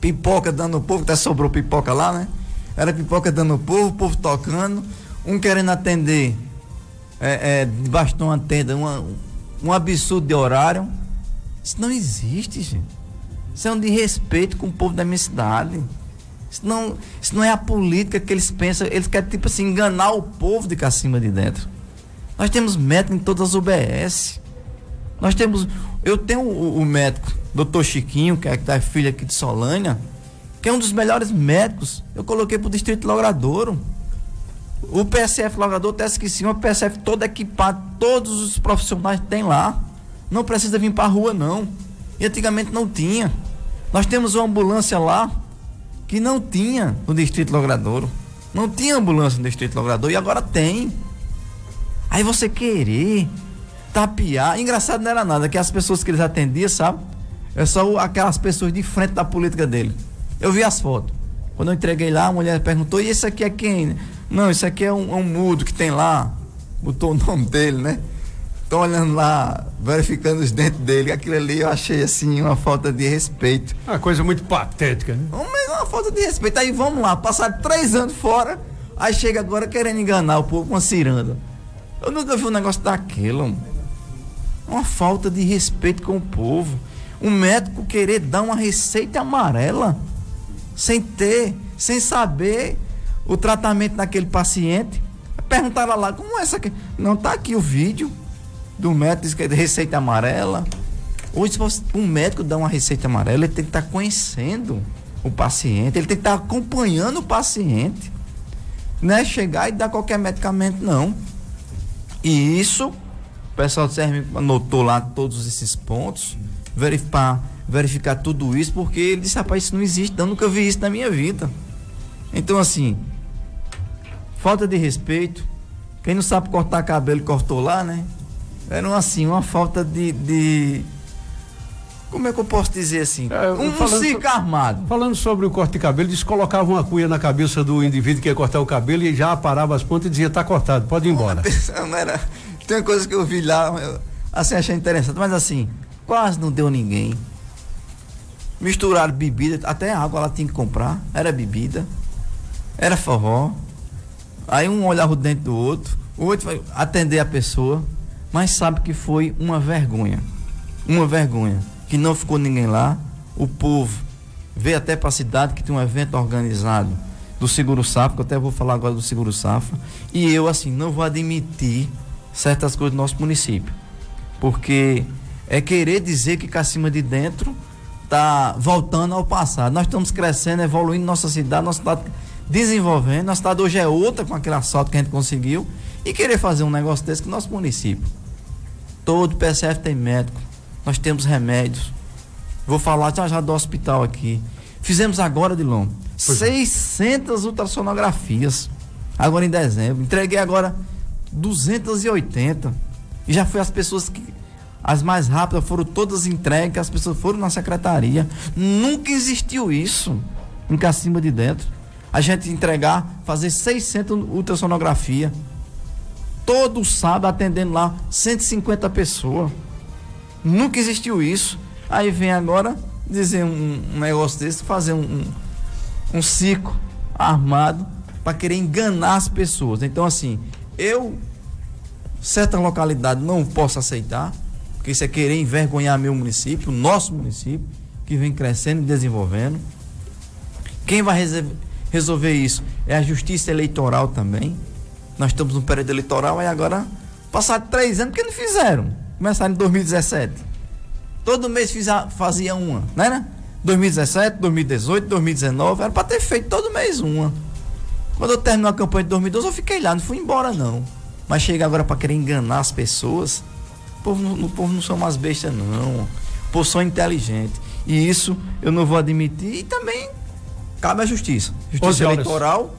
pipoca dando o povo, até sobrou pipoca lá, né? Era pipoca dando o povo, o povo tocando, um querendo atender é, é, debaixo de uma tenda, uma, um absurdo de horário. Isso não existe, gente. Isso é um desrespeito com o povo da minha cidade. Isso não, isso não é a política que eles pensam. Eles querem, tipo assim, enganar o povo de cacima de dentro. Nós temos médico em todas as UBS. Nós temos. Eu tenho o, o médico, doutor Chiquinho, que é da é filha aqui de Solânia, que é um dos melhores médicos. Eu coloquei para o Distrito Logradouro. O PSF Logradouro até esqueci, o PSF todo equipado, todos os profissionais tem lá. Não precisa vir para a rua, não. E antigamente não tinha. Nós temos uma ambulância lá que não tinha no Distrito Logradouro. Não tinha ambulância no Distrito Logradouro e agora tem. Aí você querer tapear. Engraçado não era nada, que as pessoas que eles atendiam, sabe? É só aquelas pessoas de frente da política dele. Eu vi as fotos. Quando eu entreguei lá, a mulher perguntou: e esse aqui é quem? Não, isso aqui é um, um mudo que tem lá. Botou o nome dele, né? Tô olhando lá, verificando os dentes dele. Aquilo ali eu achei assim uma falta de respeito. Uma coisa muito patética, né? Uma, uma falta de respeito. Aí vamos lá, passar três anos fora, aí chega agora querendo enganar o povo com uma ciranda. Eu nunca vi um negócio daquilo. Uma falta de respeito com o povo. Um médico querer dar uma receita amarela sem ter, sem saber o tratamento daquele paciente. Perguntaram lá, como é essa aqui? Não tá aqui o vídeo do médico diz que é receita amarela. Hoje, se um médico dá uma receita amarela, ele tem que estar tá conhecendo o paciente, ele tem que estar tá acompanhando o paciente. Não é chegar e dar qualquer medicamento, não. E isso, o pessoal do CRM anotou lá todos esses pontos, verificar, verificar tudo isso, porque ele disse, rapaz, isso não existe, eu nunca vi isso na minha vida. Então, assim, falta de respeito. Quem não sabe cortar cabelo, cortou lá, né? Era assim, uma falta de, de como é que eu posso dizer assim? É, um falando, armado. Falando sobre o corte de cabelo, eles colocavam uma cuia na cabeça do indivíduo que ia cortar o cabelo e já parava as pontas e dizia, tá cortado, pode ir embora. Era, tem uma coisa que eu vi lá, eu, assim, achei interessante, mas assim, quase não deu ninguém. Misturaram bebida, até água ela tinha que comprar, era bebida, era forró. Aí um olhava o dente do outro, o outro vai atender a pessoa mas sabe que foi uma vergonha. Uma vergonha. Que não ficou ninguém lá. O povo veio até para a cidade que tem um evento organizado do Seguro Safra, que eu até vou falar agora do Seguro Safra. E eu, assim, não vou admitir certas coisas do nosso município. Porque é querer dizer que Cacima de Dentro está voltando ao passado. Nós estamos crescendo, evoluindo nossa cidade, nossa cidade desenvolvendo. Nossa cidade hoje é outra com aquele assalto que a gente conseguiu. E querer fazer um negócio desse com o nosso município. Todo PSF tem médico, nós temos remédios. Vou falar já já do hospital aqui. Fizemos agora, Dilon, pois 600 é. ultrassonografias. Agora em dezembro. Entreguei agora 280. E já foi as pessoas que. As mais rápidas foram todas entregues, as pessoas foram na secretaria. Nunca existiu isso em Cacimba de Dentro. A gente entregar, fazer 600 ultrassonografia. Todo sábado atendendo lá 150 pessoas. Nunca existiu isso. Aí vem agora dizer um, um negócio desse, fazer um, um, um armado para querer enganar as pessoas. Então, assim, eu, certa localidade, não posso aceitar, porque isso é querer envergonhar meu município, nosso município, que vem crescendo e desenvolvendo. Quem vai resolver isso é a justiça eleitoral também. Nós estamos no período eleitoral, e agora, passaram três anos, que não fizeram? Começaram em 2017. Todo mês fazia uma, era? 2017, 2018, 2019, era para ter feito todo mês uma. Quando eu terminou a campanha de 2012, eu fiquei lá, não fui embora não. Mas chega agora para querer enganar as pessoas. O povo, não, o povo não são umas bestas, não. O povo são inteligente. E isso eu não vou admitir. E também cabe à justiça. Justiça eleitoral,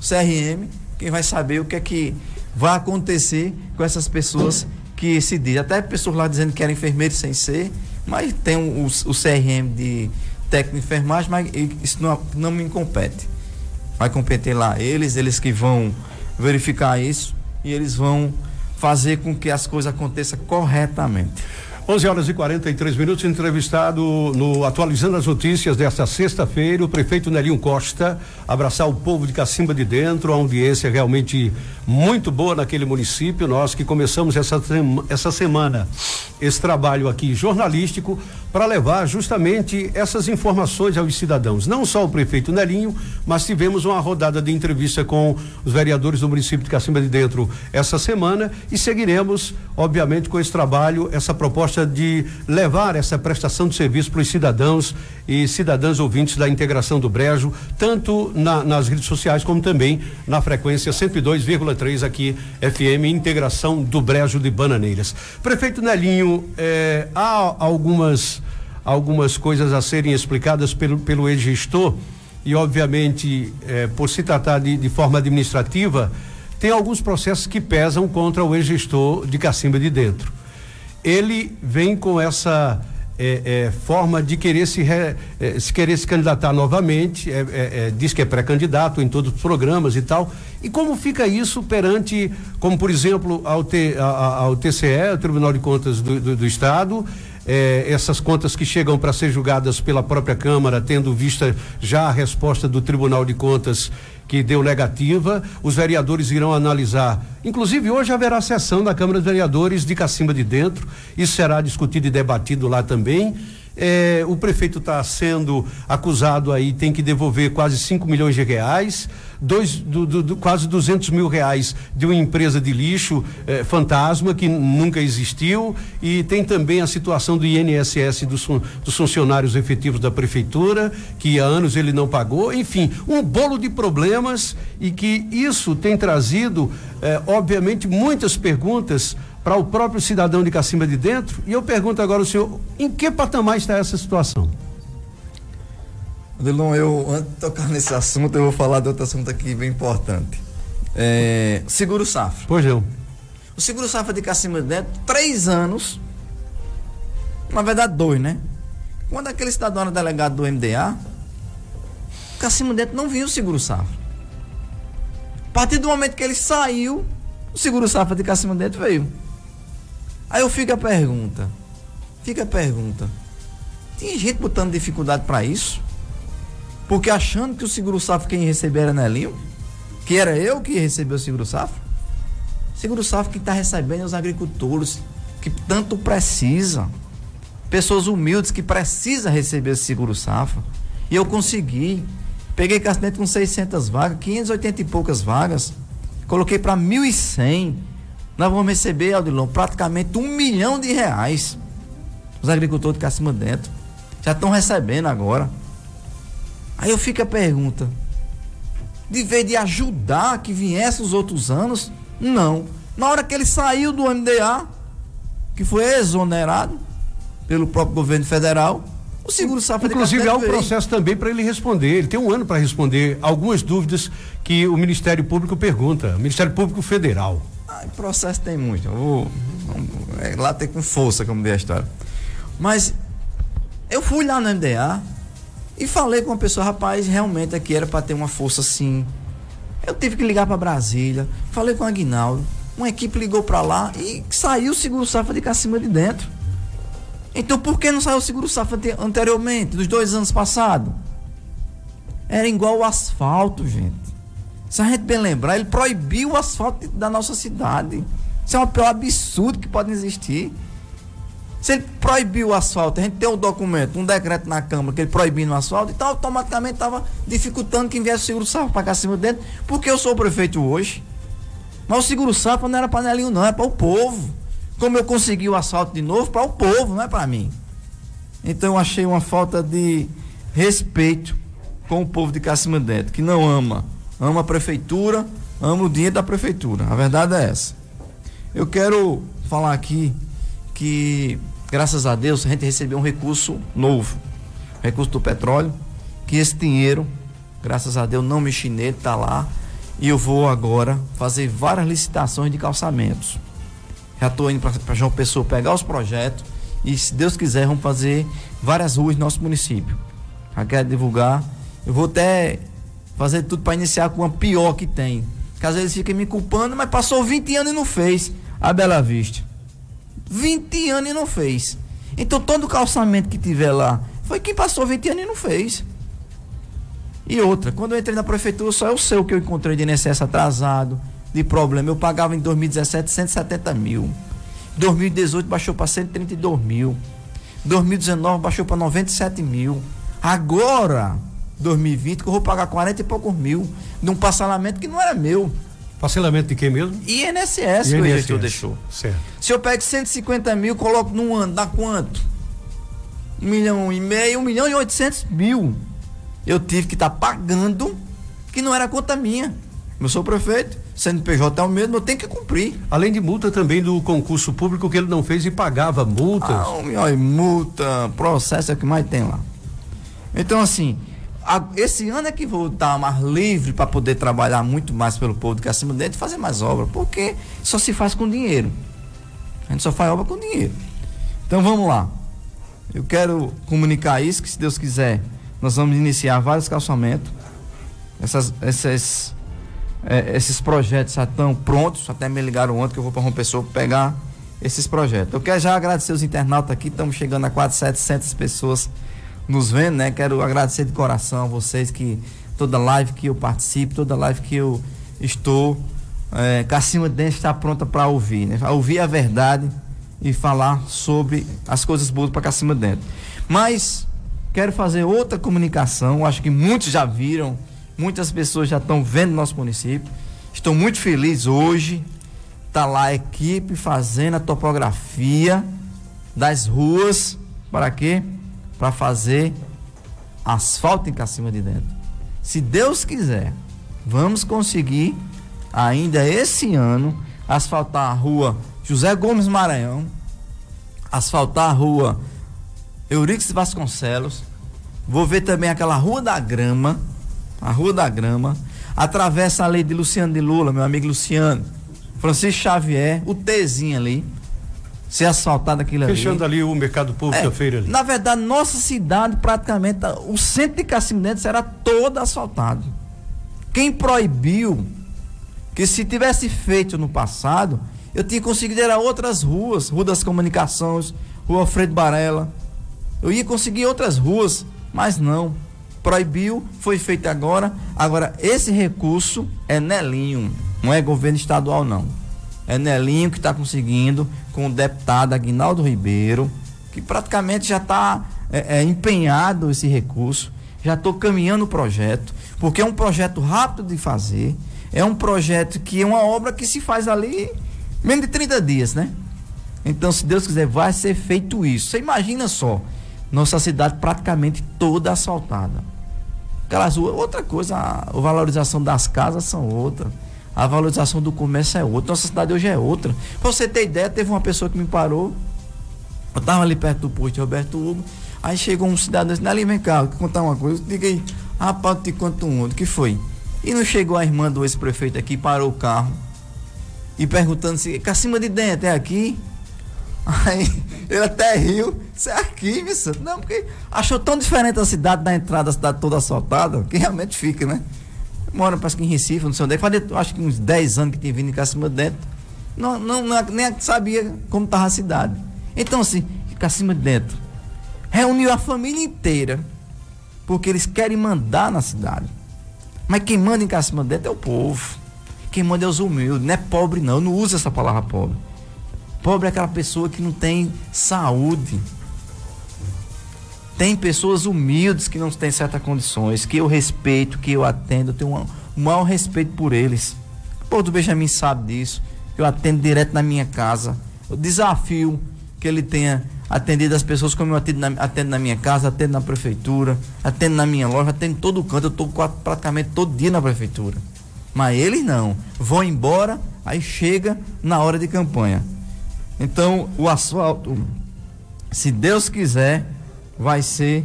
CRM, quem vai saber o que é que vai acontecer com essas pessoas que se diz. Até pessoas lá dizendo que eram enfermeiros sem ser, mas tem o, o, o CRM de técnico de enfermagem, mas isso não, não me compete vai competir lá eles, eles que vão verificar isso e eles vão fazer com que as coisas aconteçam corretamente. 11 horas e 43 minutos, entrevistado no Atualizando as Notícias desta sexta-feira, o prefeito Nelinho Costa, abraçar o povo de Cacimba de Dentro, a audiência realmente muito boa naquele município. Nós que começamos essa, essa semana esse trabalho aqui jornalístico para levar justamente essas informações aos cidadãos. Não só o prefeito Nelinho, mas tivemos uma rodada de entrevista com os vereadores do município de Cacimba de Dentro essa semana e seguiremos, obviamente, com esse trabalho, essa proposta de levar essa prestação de serviço para os cidadãos e cidadãs ouvintes da integração do Brejo, tanto na, nas redes sociais como também na frequência 102,3 aqui FM Integração do Brejo de Bananeiras. Prefeito Nelinho, eh, há algumas algumas coisas a serem explicadas pelo pelo ex-gestor e obviamente eh, por se tratar de, de forma administrativa tem alguns processos que pesam contra o ex-gestor de Cacimba de Dentro. Ele vem com essa é, é, forma de querer se, re, é, se querer se candidatar novamente, é, é, é, diz que é pré-candidato em todos os programas e tal. E como fica isso perante, como por exemplo, ao, T, ao TCE, o Tribunal de Contas do, do, do Estado, essas contas que chegam para ser julgadas pela própria Câmara, tendo vista já a resposta do Tribunal de Contas que deu negativa. Os vereadores irão analisar. Inclusive, hoje haverá sessão da Câmara dos Vereadores de Cacimba de Dentro. Isso será discutido e debatido lá também. É, o prefeito está sendo acusado aí, tem que devolver quase 5 milhões de reais, dois, do, do, do, quase 200 mil reais de uma empresa de lixo é, fantasma que nunca existiu e tem também a situação do INSS dos, dos funcionários efetivos da prefeitura, que há anos ele não pagou, enfim, um bolo de problemas e que isso tem trazido, é, obviamente, muitas perguntas para o próprio cidadão de Cacimba de Dentro. E eu pergunto agora ao senhor, em que patamar está essa situação? Adelon, eu, antes de tocar nesse assunto, eu vou falar de outro assunto aqui bem importante. É, seguro Safra. Pois não. O Seguro Safra de Cacimba de Dentro, três anos, na verdade dois, né? Quando aquele cidadão era delegado do MDA, Cacimba de Dentro não viu o Seguro Safra. A partir do momento que ele saiu, o Seguro Safra de Cacimba de Dentro veio. Aí eu fico a pergunta. Fica a pergunta. Tem gente botando dificuldade para isso? Porque achando que o seguro safra quem receber era Nelinho? Que era eu que ia receber o seguro safra? Seguro safra que está recebendo os agricultores que tanto precisam. Pessoas humildes que precisam receber esse seguro safra. E eu consegui. Peguei Cassinete com 600 vagas, 580 e poucas vagas. Coloquei para 1.100. Nós vamos receber, Aldilon, praticamente um milhão de reais. Os agricultores de Cacima Dentro. Já estão recebendo agora. Aí eu fico a pergunta: de vez de ajudar que viesse os outros anos, não. Na hora que ele saiu do MDA, que foi exonerado pelo próprio governo federal, o seguro safra Inclusive há um processo também para ele responder. Ele tem um ano para responder algumas dúvidas que o Ministério Público pergunta, Ministério Público Federal. Processo tem muito. Vou, é, lá tem com força, como diz a história. Mas eu fui lá no MDA e falei com uma pessoa, rapaz, realmente aqui era para ter uma força assim. Eu tive que ligar para Brasília, falei com o Aguinaldo, uma equipe ligou para lá e saiu o seguro safra de cima de dentro. Então por que não saiu o seguro safra anteriormente, dos dois anos passados? Era igual o asfalto, gente. Se a gente bem lembrar, ele proibiu o asfalto da nossa cidade. Isso é o pior absurdo que pode existir. Se ele proibiu o asfalto, a gente tem um documento, um decreto na Câmara que ele proibindo o asfalto, então automaticamente estava dificultando que viesse o seguro safra para cá acima dentro, porque eu sou o prefeito hoje. Mas o seguro safra não era panelinho, não, é para o povo. Como eu consegui o asfalto de novo, para o povo, não é para mim. Então eu achei uma falta de respeito com o povo de Cacima Dentro, que não ama. Ama a prefeitura, ama o dinheiro da prefeitura. A verdade é essa. Eu quero falar aqui que, graças a Deus, a gente recebeu um recurso novo, recurso do petróleo, que esse dinheiro, graças a Deus, não mexi nele, está lá. E eu vou agora fazer várias licitações de calçamentos. Já estou indo para João Pessoa pegar os projetos e, se Deus quiser, vamos fazer várias ruas no nosso município. Já quero divulgar. Eu vou até fazer tudo para iniciar com uma pior que tem. Que às vezes fica me culpando, mas passou 20 anos e não fez. A Bela Vista. 20 anos e não fez. Então todo calçamento que tiver lá foi quem passou 20 anos e não fez. E outra, quando eu entrei na prefeitura, só eu sei o que eu encontrei de INSS atrasado, de problema. Eu pagava em 2017 170 mil. 2018 baixou para 132 mil. 2019 baixou para 97 mil. Agora, 2020, que eu vou pagar 40 e poucos mil de um parcelamento que não era meu. Parcelamento de quem mesmo? INSS, INSS. que o gestor deixou. Certo. Se eu pego 150 mil, coloco num ano, dá quanto? Um milhão e meio, um milhão e oitocentos mil. Eu tive que estar tá pagando, que não era conta minha. Eu sou prefeito, CNPJ é o mesmo, eu tenho que cumprir. Além de multa também do concurso público que ele não fez e pagava multas. Ah, olha, multa, processo é o que mais tem lá. Então, assim, esse ano é que vou estar mais livre para poder trabalhar muito mais pelo povo do que acima dentro e fazer mais obra, porque só se faz com dinheiro. A gente só faz obra com dinheiro. Então vamos lá. Eu quero comunicar isso, que se Deus quiser, nós vamos iniciar vários calçamentos. Essas, essas, é, esses projetos já estão prontos, até me ligaram ontem que eu vou para uma pessoa pegar esses projetos. Eu quero já agradecer os internautas aqui, estamos chegando a quase 700 pessoas nos vendo, né? Quero agradecer de coração a vocês que toda live que eu participo, toda live que eu estou, é, Cacima Dente está pronta para ouvir, né? Ouvir a verdade e falar sobre as coisas boas para Cacima Dente. Mas quero fazer outra comunicação, acho que muitos já viram, muitas pessoas já estão vendo nosso município. Estou muito feliz hoje. Tá lá a equipe fazendo a topografia das ruas. Para quê? Para fazer asfalto em Cacima de Dentro. Se Deus quiser, vamos conseguir ainda esse ano asfaltar a rua José Gomes Maranhão, asfaltar a rua Eurix Vasconcelos, vou ver também aquela Rua da Grama, a Rua da Grama, atravessa a lei de Luciano de Lula, meu amigo Luciano, Francisco Xavier, o Tzinho ali, ser asfaltado aquilo ali. Fechando ali o mercado público, é, a feira ali. Na verdade, nossa cidade, praticamente, o centro de Cacimento era todo asfaltado. Quem proibiu que se tivesse feito no passado, eu tinha conseguido ir a outras ruas, Rua das Comunicações, Rua Alfredo Barela. Eu ia conseguir outras ruas, mas não. Proibiu, foi feito agora. Agora, esse recurso é Nelinho, não é governo estadual, não. É Nelinho que está conseguindo com o deputado Aguinaldo Ribeiro, que praticamente já está é, é, empenhado esse recurso. Já estou caminhando o projeto, porque é um projeto rápido de fazer. É um projeto que é uma obra que se faz ali menos de 30 dias, né? Então, se Deus quiser, vai ser feito isso. Você imagina só, nossa cidade praticamente toda asfaltada. Aquelas ruas, outra coisa, a valorização das casas são outra. A valorização do comércio é outra. Nossa cidade hoje é outra. Pra você ter ideia, teve uma pessoa que me parou. Eu tava ali perto do posto de Roberto Hugo. Aí chegou um cidadão disse, ali vem cá, vou contar uma coisa. Diga aí, rapaz, eu te conto um outro. que foi? E não chegou a irmã do ex-prefeito aqui, parou o carro. E perguntando se, cima de dentro, é aqui? Aí ele até riu. Isso é aqui, santo. Não, porque achou tão diferente a cidade da entrada, a cidade toda assaltada, que realmente fica, né? Mora, parece que em Recife, não sei onde é. Faz, acho que uns 10 anos que tem vindo em cima dentro. Não, não, não, nem sabia como estava a cidade. Então, assim, cima de dentro. Reuniu a família inteira. Porque eles querem mandar na cidade. Mas quem manda em cima de dentro é o povo. Quem manda é os humildes. Não é pobre, não. Eu não uso essa palavra pobre. Pobre é aquela pessoa que não tem saúde. Tem pessoas humildes que não têm certas condições, que eu respeito, que eu atendo, eu tenho um, maior respeito por eles. O povo do Benjamin sabe disso. Eu atendo direto na minha casa. Eu desafio que ele tenha atendido as pessoas como eu atendo na, atendo na minha casa, atendo na prefeitura, atendo na minha loja, atendo em todo canto. Eu estou praticamente todo dia na prefeitura. Mas eles não. Vão embora, aí chega na hora de campanha. Então, o asfalto, se Deus quiser, vai ser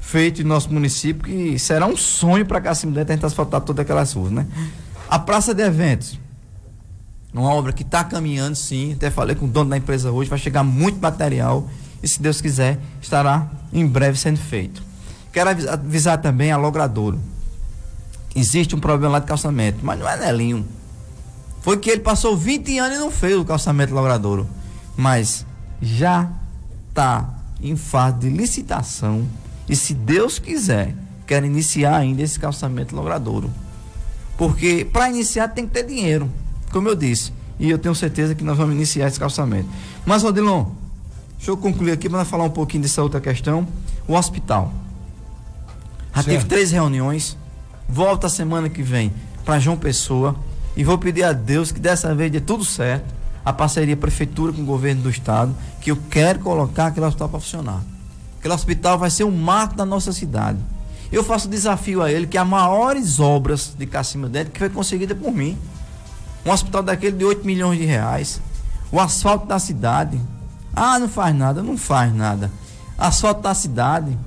feito em nosso município, que será um sonho para a gente asfaltar todas aquelas ruas, né? A praça de eventos, uma obra que está caminhando, sim. Até falei com o dono da empresa hoje, vai chegar muito material e, se Deus quiser, estará em breve sendo feito. Quero avisar também a Logradouro. Existe um problema lá de calçamento, mas não é Nelinho foi que ele passou 20 anos e não fez o calçamento logradouro. Mas já está em fase de licitação. E se Deus quiser, quer iniciar ainda esse calçamento logradouro. Porque para iniciar tem que ter dinheiro, como eu disse. E eu tenho certeza que nós vamos iniciar esse calçamento. Mas, Rodilon, deixa eu concluir aqui para falar um pouquinho dessa outra questão. O hospital. Já certo. teve três reuniões. Volta a semana que vem para João Pessoa e vou pedir a Deus que dessa vez dê tudo certo, a parceria prefeitura com o governo do estado, que eu quero colocar aquele hospital para funcionar. Aquele hospital vai ser um marco da nossa cidade. Eu faço desafio a ele que as maiores obras de Cacima Dentro que foi conseguida por mim. Um hospital daquele de 8 milhões de reais. O asfalto da cidade. Ah, não faz nada, não faz nada. Asfalto da cidade.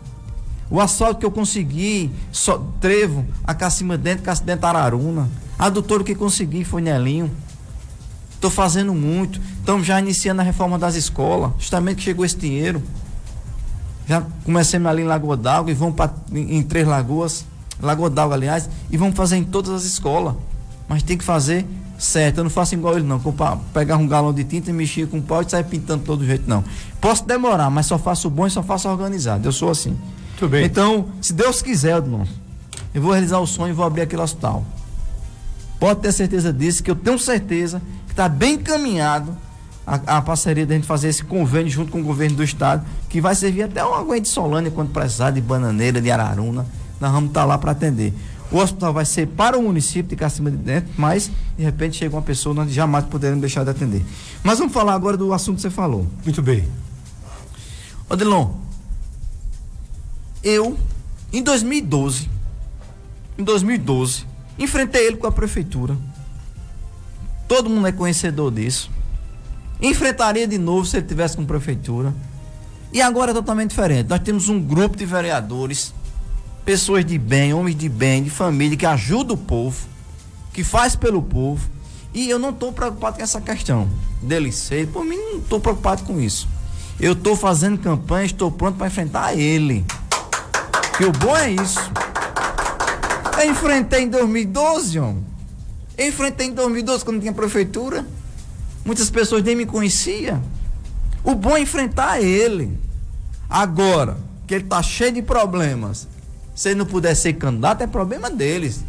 O asfalto que eu consegui, so, trevo, a Cacima Dentro, Cacima Dentro Araruna. A doutora que consegui foi Nelinho. Estou fazendo muito. Estamos já iniciando a reforma das escolas. Justamente que chegou esse dinheiro. Já comecemos ali em Lagoa d'Água e vamos pra, em, em Três Lagoas. Lagoa d'Água, aliás. E vamos fazer em todas as escolas. Mas tem que fazer certo. Eu não faço igual ele, não. Comprar, pegar um galão de tinta e mexer com pau e sair pintando todo jeito, não. Posso demorar, mas só faço bom e só faço organizado. Eu sou assim. Tudo bem. Então, se Deus quiser, irmão, eu vou realizar o sonho e vou abrir aquele hospital. Pode ter certeza disso, que eu tenho certeza está bem encaminhado a, a, parceria da gente fazer esse convênio junto com o governo do estado, que vai servir até uma aguente de Solânia quando precisar, de Bananeira, de Araruna. Nós vamos estar tá lá para atender. O hospital vai ser para o município de Cacima de Dentro, mas de repente chega uma pessoa, nós jamais poderemos deixar de atender. Mas vamos falar agora do assunto que você falou. Muito bem. Odelon, eu, em 2012, em 2012, Enfrentei ele com a prefeitura. Todo mundo é conhecedor disso. Enfrentaria de novo se ele tivesse com prefeitura. E agora é totalmente diferente. Nós temos um grupo de vereadores, pessoas de bem, homens de bem, de família, que ajudam o povo, que faz pelo povo. E eu não estou preocupado com essa questão dele ser. Por mim, não estou preocupado com isso. Eu estou fazendo campanha, estou pronto para enfrentar ele. Que o bom é isso. Eu enfrentei em 2012, homem. Eu enfrentei em 2012 quando tinha prefeitura. Muitas pessoas nem me conheciam. O bom é enfrentar ele. Agora, que ele está cheio de problemas. Se ele não puder ser candidato, é problema deles.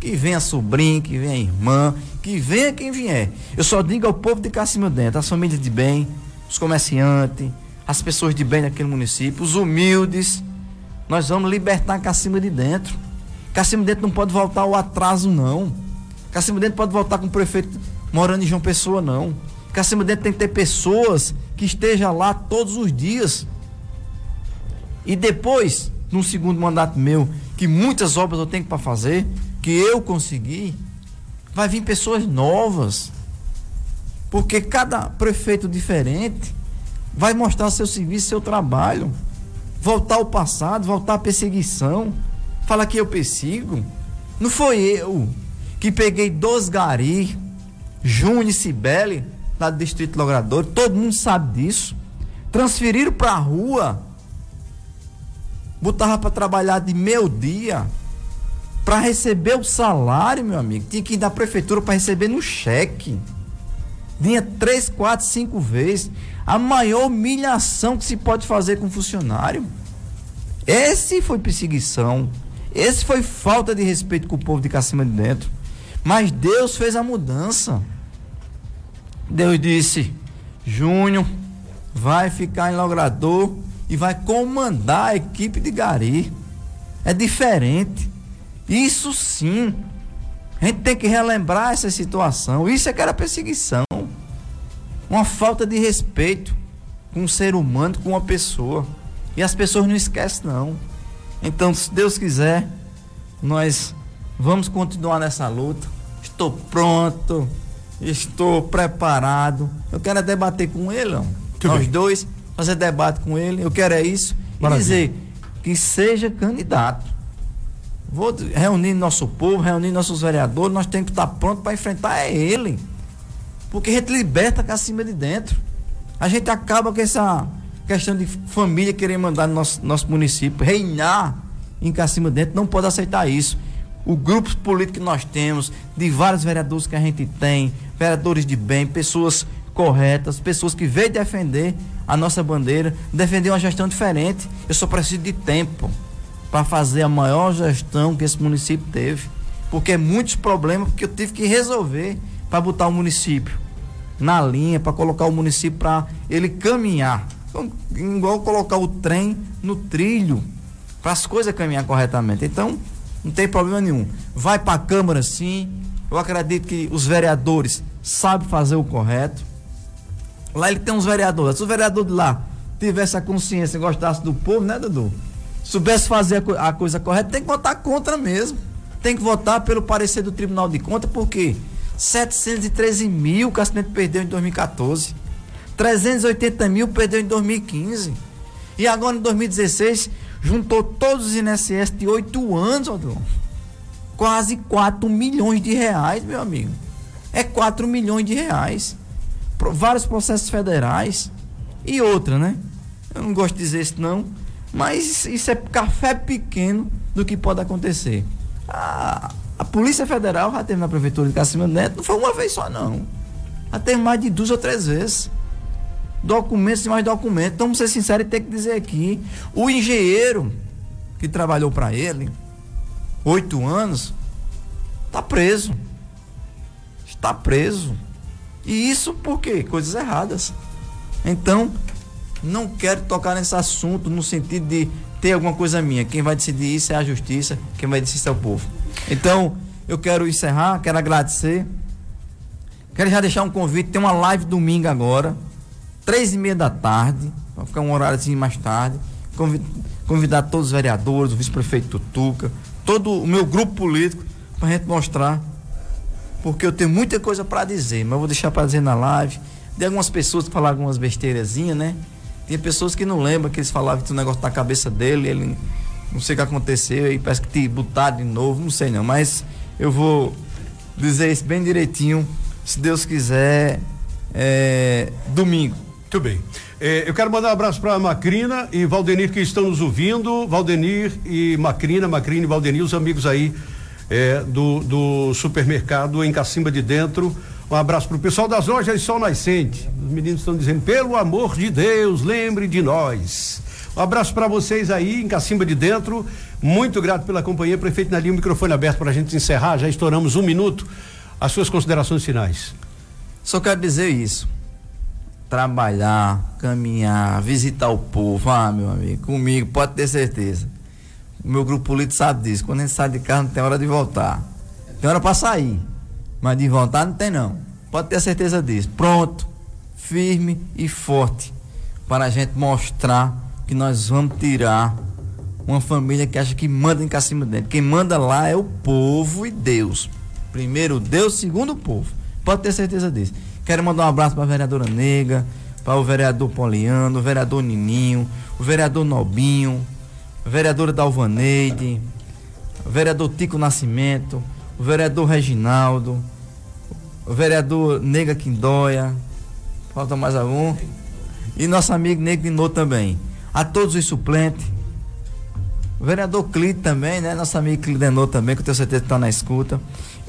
Que venha sobrinho, que venha irmã, que venha quem vier. Eu só digo ao povo de Cacimba Dentro, as famílias de bem, os comerciantes, as pessoas de bem daquele município, os humildes. Nós vamos libertar Cacimba de Dentro. Cacimba Dentro não pode voltar ao atraso, não. Cacimba Dentro pode voltar com o prefeito morando em João Pessoa, não. Cacimba Dentro tem que ter pessoas que estejam lá todos os dias. E depois, num segundo mandato meu, que muitas obras eu tenho para fazer, que eu consegui, vai vir pessoas novas. Porque cada prefeito diferente vai mostrar seu serviço, seu trabalho. Voltar ao passado, voltar à perseguição. Fala que eu persigo. Não foi eu que peguei dois gari, Júnior e Cibele, lá do Distrito Logrador, todo mundo sabe disso. Transferiram para a rua. Botava para trabalhar de meio dia para receber o salário, meu amigo, tinha que ir da prefeitura para receber no cheque. Vinha três, quatro, cinco vezes. A maior humilhação que se pode fazer com funcionário. Esse foi perseguição. Esse foi falta de respeito com o povo de Cacima de Dentro. Mas Deus fez a mudança. Deus disse: Júnior vai ficar em Logrador e vai comandar a equipe de Gari. É diferente. Isso sim. A gente tem que relembrar essa situação. Isso é que era perseguição. Uma falta de respeito com um ser humano, com uma pessoa. E as pessoas não esquecem, não. Então, se Deus quiser, nós vamos continuar nessa luta. Estou pronto, estou preparado. Eu quero é debater com ele, ó. nós bem. dois, fazer debate com ele. Eu quero é isso. Maravilha. E dizer que seja candidato. Vou reunir nosso povo, reunir nossos vereadores, nós temos que estar prontos para enfrentar é ele. Porque a gente liberta cá acima de dentro. A gente acaba com essa questão de família querer mandar no nosso, nosso município, reinar em Cacima dentro, não pode aceitar isso. O grupo político que nós temos, de vários vereadores que a gente tem, vereadores de bem, pessoas corretas, pessoas que veem defender a nossa bandeira, defender uma gestão diferente. Eu só preciso de tempo para fazer a maior gestão que esse município teve. Porque é muitos problemas que eu tive que resolver para botar o município na linha, para colocar o município para ele caminhar. Então, igual colocar o trem no trilho, para as coisas caminhar corretamente. Então, não tem problema nenhum. Vai para a Câmara sim. Eu acredito que os vereadores sabem fazer o correto. Lá ele tem uns vereadores. Se o vereador de lá tivesse a consciência e gostasse do povo, né, Dudu? soubesse fazer a, coisa correta, tem que votar contra mesmo. Tem que votar pelo parecer do Tribunal de Contas, porque 713 mil o Cassimento perdeu em 2014. 380 mil perdeu em 2015. E agora em 2016, juntou todos os INSS de oito anos, Odilon. Quase 4 milhões de reais, meu amigo. É 4 milhões de reais. Vários processos federais. E outra, né? Eu não gosto de dizer isso, não mas isso é café pequeno do que pode acontecer. A, a Polícia Federal já teve na Prefeitura de Cacima Neto, não foi uma vez só, não. Já teve mais de duas ou três vezes. Documentos e mais documentos. Então, vamos ser sinceros e ter que dizer aqui: o engenheiro que trabalhou para ele, oito anos, está preso. Está preso. E isso por quê? Coisas erradas. Então, não quero tocar nesse assunto no sentido de ter alguma coisa minha. Quem vai decidir isso é a justiça, quem vai decidir isso é o povo. Então, eu quero encerrar, quero agradecer. Quero já deixar um convite, tem uma live domingo agora, três e meia da tarde, vai ficar um horário assim mais tarde. Convidar todos os vereadores, o vice-prefeito Tutuca, todo o meu grupo político, para a gente mostrar. Porque eu tenho muita coisa para dizer, mas eu vou deixar para dizer na live. De algumas pessoas que falaram algumas besteirazinhas, né? Tinha pessoas que não lembram que eles falavam que o negócio na cabeça dele, ele não sei o que aconteceu e parece que te botaram de novo, não sei não, mas eu vou dizer isso bem direitinho, se Deus quiser, é, domingo. Muito bem. É, eu quero mandar um abraço para Macrina e Valdenir que estão nos ouvindo. Valdenir e Macrina, Macrina e Valdenir, os amigos aí é, do, do supermercado em Cacimba de Dentro. Um abraço para o pessoal das lojas Sol Nascente. Os meninos estão dizendo, pelo amor de Deus, lembre de nós. Um abraço para vocês aí em Cacimba de Dentro. Muito grato pela companhia, prefeito Nalinho, microfone aberto para a gente encerrar, já estouramos um minuto. As suas considerações finais. Só quero dizer isso. Trabalhar, caminhar, visitar o povo, ah, meu amigo, comigo, pode ter certeza. O meu grupo político sabe disso. Quando a gente sai de casa, não tem hora de voltar. Tem hora para sair, mas de voltar não tem não. Pode ter certeza disso. Pronto, firme e forte para a gente mostrar que nós vamos tirar uma família que acha que manda em cacima dentro. Quem manda lá é o povo e Deus. Primeiro Deus, segundo o povo. Pode ter certeza disso. Quero mandar um abraço para a vereadora Nega, para o vereador Poliano, o vereador Nininho, o vereador Nobinho, a vereadora Dalvaneide, o vereador Tico Nascimento, o vereador Reginaldo, o vereador Nega Quindóia, falta mais algum? E nosso amigo Nego Nô também. A todos os suplentes. O vereador Clito também, né? Nosso amigo Clidenô também, que eu tenho certeza que está na escuta.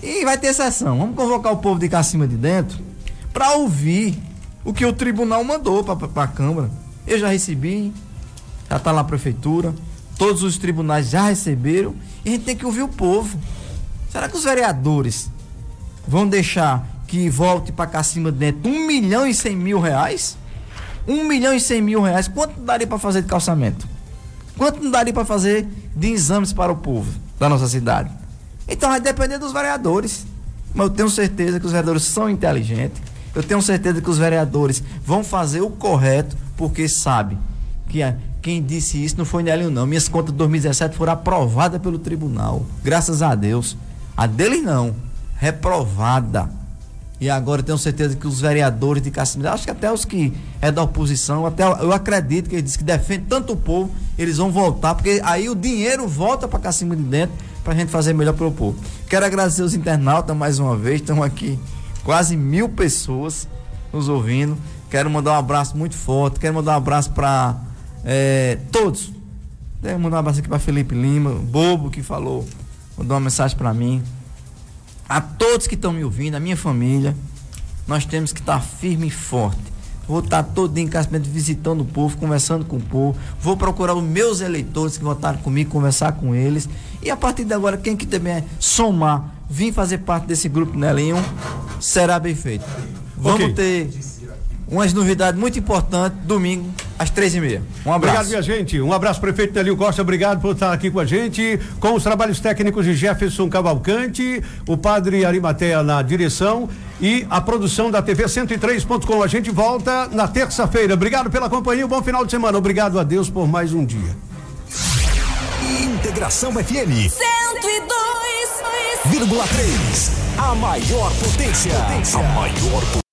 E vai ter sessão. Vamos convocar o povo de cá cima de dentro para ouvir o que o tribunal mandou para a Câmara. Eu já recebi, já está lá a prefeitura, todos os tribunais já receberam, e a gente tem que ouvir o povo. Será que os vereadores vão deixar que volte para cá cima de dentro um milhão e cem mil reais? Um milhão e cem mil reais, quanto daria para fazer de calçamento? Quanto não daria para fazer de exames para o povo da nossa cidade? Então vai depender dos vereadores. Mas eu tenho certeza que os vereadores são inteligentes. Eu tenho certeza que os vereadores vão fazer o correto, porque sabe que a, quem disse isso não foi Nelinho, não. Minhas contas de 2017 foram aprovadas pelo tribunal. Graças a Deus. A dele não. Reprovada. E agora eu tenho certeza que os vereadores de Casimiro, acho que até os que é da oposição, até eu acredito que eles que defendem tanto o povo, eles vão voltar, porque aí o dinheiro volta para Casimiro de dentro para a gente fazer melhor para o povo. Quero agradecer os internautas mais uma vez, estão aqui quase mil pessoas nos ouvindo. Quero mandar um abraço muito forte, quero mandar um abraço para é, todos. Quero mandar um abraço aqui para Felipe Lima, bobo que falou, mandou uma mensagem para mim a todos que estão me ouvindo, a minha família, nós temos que estar firme e forte. Vou estar todo dia em casa visitando o povo, conversando com o povo. Vou procurar os meus eleitores que votaram comigo, conversar com eles. E a partir de agora, quem que também é somar, vir fazer parte desse grupo Nelinho, será bem feito. Vamos okay. ter umas novidades muito importantes, domingo, às três e meia. Um abraço. Obrigado, minha gente. Um abraço, prefeito Nelio Costa. Obrigado por estar aqui com a gente, com os trabalhos técnicos de Jefferson Cavalcante, o padre Arimatea na direção e a produção da TV 103.com. A gente volta na terça-feira. Obrigado pela companhia. Um bom final de semana. Obrigado a Deus por mais um dia. Integração FM 102,3. A maior potência. potência. A maior potência.